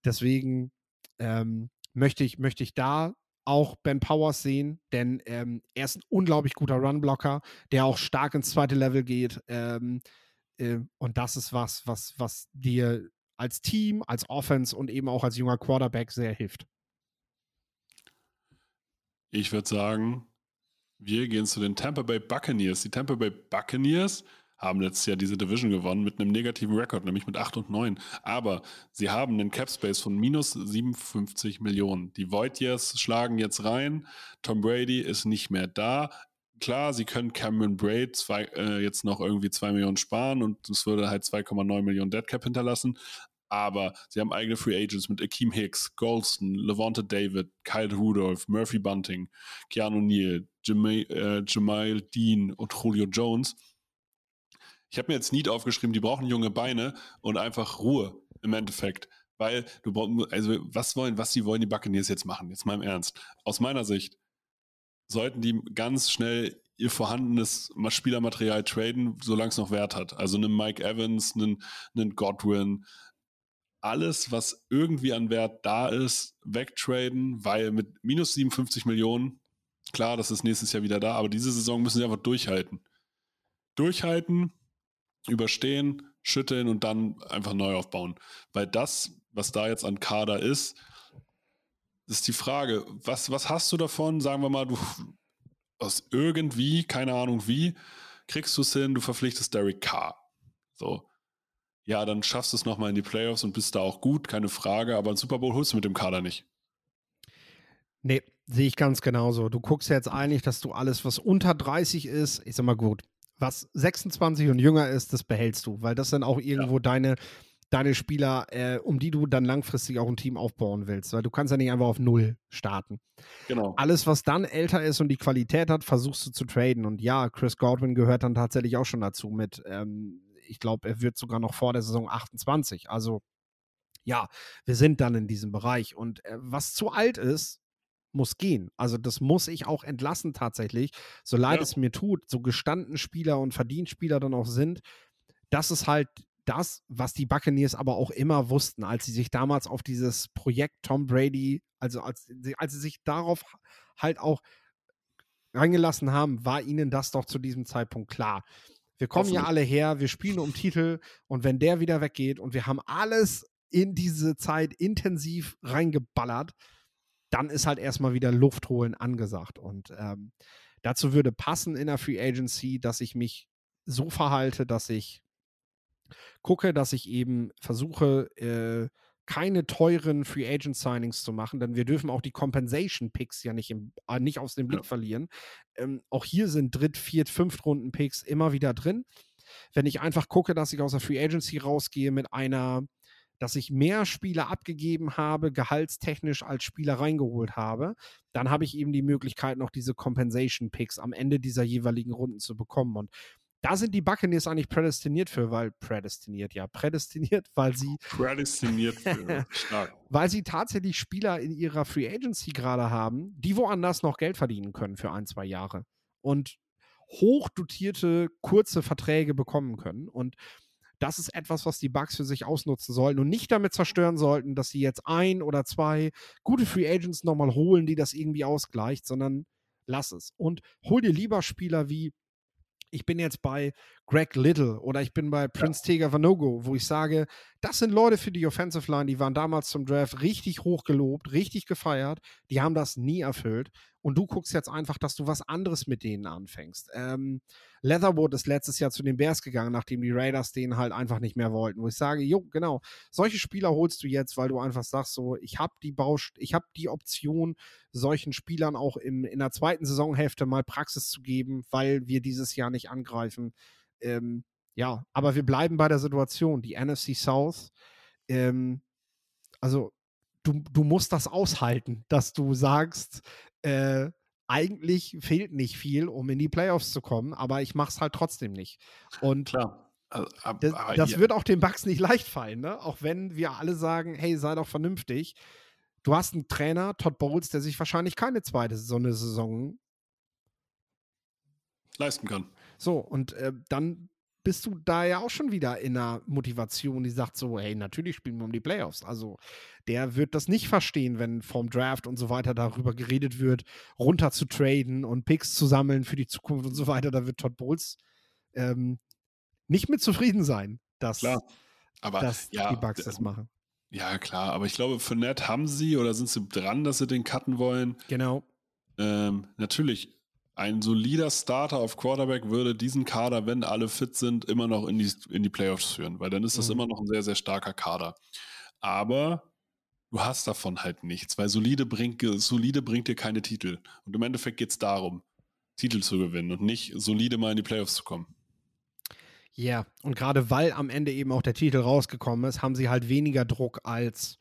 deswegen ähm, möchte ich, möchte ich da auch Ben Powers sehen, denn ähm, er ist ein unglaublich guter Runblocker, der auch stark ins zweite Level geht. Ähm, äh, und das ist was, was, was dir als Team, als Offense und eben auch als junger Quarterback sehr hilft. Ich würde sagen, wir gehen zu den Tampa Bay Buccaneers. Die Tampa Bay Buccaneers haben letztes Jahr diese Division gewonnen mit einem negativen Rekord, nämlich mit 8 und 9. Aber sie haben einen Cap Space von minus 57 Millionen. Die Voidyears schlagen jetzt rein. Tom Brady ist nicht mehr da. Klar, sie können Cameron Braid zwei, äh, jetzt noch irgendwie 2 Millionen sparen und es würde halt 2,9 Millionen Dead Cap hinterlassen. Aber sie haben eigene Free Agents mit Akeem Hicks, Golston, Levante David, Kyle Rudolph, Murphy Bunting, Keanu Neal, Jamal, äh, Dean und Julio Jones ich habe mir jetzt Need aufgeschrieben, die brauchen junge Beine und einfach Ruhe im Endeffekt. Weil du brauchst, also was wollen, was die wollen die Buccaneers jetzt machen? Jetzt mal im Ernst. Aus meiner Sicht sollten die ganz schnell ihr vorhandenes Spielermaterial traden, solange es noch Wert hat. Also einen Mike Evans, einen, einen Godwin, alles, was irgendwie an Wert da ist, wegtraden, weil mit minus 57 Millionen, klar, das ist nächstes Jahr wieder da, aber diese Saison müssen sie einfach durchhalten. Durchhalten, überstehen, schütteln und dann einfach neu aufbauen. Weil das, was da jetzt an Kader ist, ist die Frage, was, was hast du davon? Sagen wir mal, du aus irgendwie, keine Ahnung wie, kriegst du es hin, du verpflichtest Derek Carr. So. Ja, dann schaffst du es nochmal in die Playoffs und bist da auch gut, keine Frage, aber ein Super Bowl holst du mit dem Kader nicht. Nee, sehe ich ganz genauso. Du guckst jetzt eigentlich, dass du alles, was unter 30 ist, ich sag mal gut, was 26 und jünger ist, das behältst du, weil das sind auch irgendwo ja. deine, deine Spieler, äh, um die du dann langfristig auch ein Team aufbauen willst, weil du kannst ja nicht einfach auf Null starten. Genau. Alles, was dann älter ist und die Qualität hat, versuchst du zu traden. Und ja, Chris Godwin gehört dann tatsächlich auch schon dazu mit, ähm, ich glaube, er wird sogar noch vor der Saison 28. Also ja, wir sind dann in diesem Bereich. Und äh, was zu alt ist, muss gehen. Also das muss ich auch entlassen tatsächlich, so leid ja. es mir tut, so gestanden Spieler und Verdienstspieler dann auch sind. Das ist halt das, was die Buccaneers aber auch immer wussten, als sie sich damals auf dieses Projekt Tom Brady, also als, als sie sich darauf halt auch reingelassen haben, war ihnen das doch zu diesem Zeitpunkt klar. Wir kommen ja alle her, wir spielen um Titel und wenn der wieder weggeht und wir haben alles in diese Zeit intensiv reingeballert, dann ist halt erstmal wieder Luft holen angesagt. Und ähm, dazu würde passen in der Free Agency, dass ich mich so verhalte, dass ich gucke, dass ich eben versuche, äh, keine teuren Free Agent Signings zu machen, denn wir dürfen auch die Compensation Picks ja nicht, im, äh, nicht aus dem Blick ja. verlieren. Ähm, auch hier sind Dritt-, Viert-, Fünft-Runden Picks immer wieder drin. Wenn ich einfach gucke, dass ich aus der Free Agency rausgehe mit einer dass ich mehr Spieler abgegeben habe, gehaltstechnisch als Spieler reingeholt habe, dann habe ich eben die Möglichkeit, noch diese Compensation Picks am Ende dieser jeweiligen Runden zu bekommen. Und da sind die Buccaneers eigentlich prädestiniert für, weil prädestiniert, ja, prädestiniert, weil sie prädestiniert für, stark. weil sie tatsächlich Spieler in ihrer Free Agency gerade haben, die woanders noch Geld verdienen können für ein, zwei Jahre. Und hochdotierte, kurze Verträge bekommen können. Und das ist etwas, was die Bugs für sich ausnutzen sollten und nicht damit zerstören sollten, dass sie jetzt ein oder zwei gute Free Agents nochmal holen, die das irgendwie ausgleicht, sondern lass es. Und hol dir lieber Spieler wie ich bin jetzt bei Greg Little oder ich bin bei Prince ja. Tega Vanogo, wo ich sage, das sind Leute für die Offensive Line, die waren damals zum Draft richtig hoch gelobt, richtig gefeiert, die haben das nie erfüllt und du guckst jetzt einfach, dass du was anderes mit denen anfängst. Ähm, Leatherwood ist letztes Jahr zu den Bears gegangen, nachdem die Raiders den halt einfach nicht mehr wollten, wo ich sage, jo, genau, solche Spieler holst du jetzt, weil du einfach sagst so, ich habe die Baust ich habe die Option, solchen Spielern auch im, in der zweiten Saisonhälfte mal Praxis zu geben, weil wir dieses Jahr nicht angreifen. Ähm, ja, aber wir bleiben bei der Situation. Die NFC South, ähm, also du, du musst das aushalten, dass du sagst, äh, eigentlich fehlt nicht viel, um in die Playoffs zu kommen, aber ich mache es halt trotzdem nicht. Und Klar. Also, das, das wird auch den Bugs nicht leicht fallen, ne? Auch wenn wir alle sagen, hey, sei doch vernünftig. Du hast einen Trainer, Todd Bowles, der sich wahrscheinlich keine zweite so eine Saison leisten kann. So, und äh, dann bist du da ja auch schon wieder in einer Motivation, die sagt so, hey, natürlich spielen wir um die Playoffs. Also der wird das nicht verstehen, wenn vom Draft und so weiter darüber geredet wird, runter zu traden und Picks zu sammeln für die Zukunft und so weiter. Da wird Todd Bowles ähm, nicht mit zufrieden sein, dass, klar. Aber, dass ja, die Bugs das machen. Ja, klar, aber ich glaube, für Nett haben sie oder sind sie dran, dass sie den cutten wollen? Genau. Ähm, natürlich, ein solider Starter auf Quarterback würde diesen Kader, wenn alle fit sind, immer noch in die, in die Playoffs führen, weil dann ist das mhm. immer noch ein sehr, sehr starker Kader. Aber du hast davon halt nichts, weil solide bringt, solide bringt dir keine Titel. Und im Endeffekt geht es darum, Titel zu gewinnen und nicht solide mal in die Playoffs zu kommen. Ja, und gerade weil am Ende eben auch der Titel rausgekommen ist, haben sie halt weniger Druck als,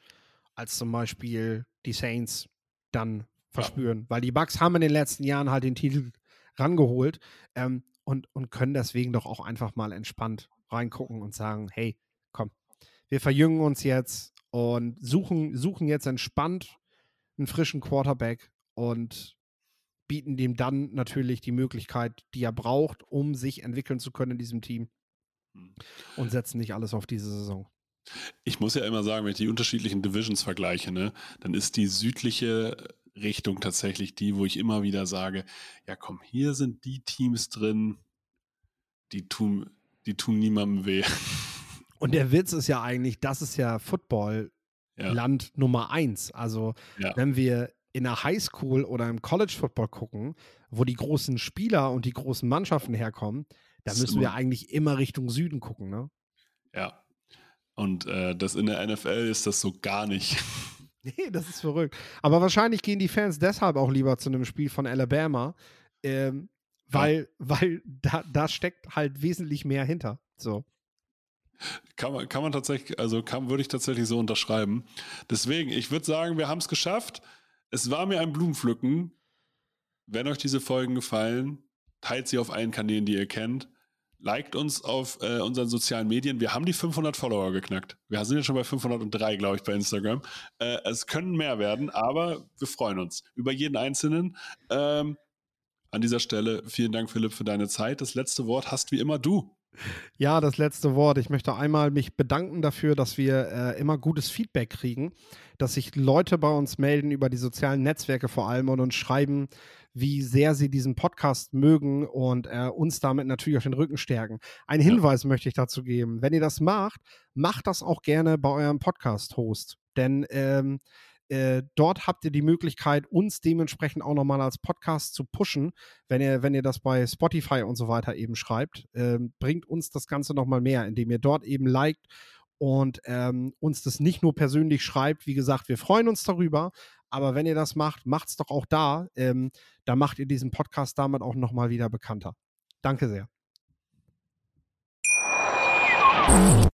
als zum Beispiel die Saints dann verspüren, ja. weil die Bucks haben in den letzten Jahren halt den Titel rangeholt ähm, und, und können deswegen doch auch einfach mal entspannt reingucken und sagen, hey, komm, wir verjüngen uns jetzt und suchen, suchen jetzt entspannt einen frischen Quarterback und bieten dem dann natürlich die Möglichkeit, die er braucht, um sich entwickeln zu können in diesem Team hm. und setzen nicht alles auf diese Saison. Ich muss ja immer sagen, wenn ich die unterschiedlichen Divisions vergleiche, ne, dann ist die südliche Richtung tatsächlich die, wo ich immer wieder sage, ja komm, hier sind die Teams drin, die tun, die tun niemandem weh. Und der Witz ist ja eigentlich, das ist ja Football-Land ja. Nummer eins. Also ja. wenn wir in der Highschool oder im College Football gucken, wo die großen Spieler und die großen Mannschaften herkommen, da müssen wir eigentlich immer Richtung Süden gucken, ne? Ja. Und äh, das in der NFL ist das so gar nicht. Nee, das ist verrückt. Aber wahrscheinlich gehen die Fans deshalb auch lieber zu einem Spiel von Alabama, ähm, weil, weil da, da steckt halt wesentlich mehr hinter. So. Kann man, kann man tatsächlich, also kann, würde ich tatsächlich so unterschreiben. Deswegen, ich würde sagen, wir haben es geschafft. Es war mir ein Blumenpflücken. Wenn euch diese Folgen gefallen, teilt sie auf allen Kanälen, die ihr kennt liked uns auf äh, unseren sozialen Medien. Wir haben die 500 Follower geknackt. Wir sind jetzt schon bei 503, glaube ich, bei Instagram. Äh, es können mehr werden, aber wir freuen uns über jeden Einzelnen. Ähm, an dieser Stelle vielen Dank, Philipp, für deine Zeit. Das letzte Wort hast wie immer du. Ja, das letzte Wort. Ich möchte einmal mich bedanken dafür, dass wir äh, immer gutes Feedback kriegen, dass sich Leute bei uns melden über die sozialen Netzwerke vor allem und uns schreiben, wie sehr sie diesen Podcast mögen und äh, uns damit natürlich auf den Rücken stärken. Ein Hinweis ja. möchte ich dazu geben. Wenn ihr das macht, macht das auch gerne bei eurem Podcast-Host. Denn ähm, äh, dort habt ihr die Möglichkeit, uns dementsprechend auch nochmal als Podcast zu pushen, wenn ihr, wenn ihr das bei Spotify und so weiter eben schreibt. Ähm, bringt uns das Ganze nochmal mehr, indem ihr dort eben liked und ähm, uns das nicht nur persönlich schreibt. Wie gesagt, wir freuen uns darüber, aber wenn ihr das macht, macht es doch auch da. Ähm, da macht ihr diesen Podcast damit auch nochmal wieder bekannter. Danke sehr.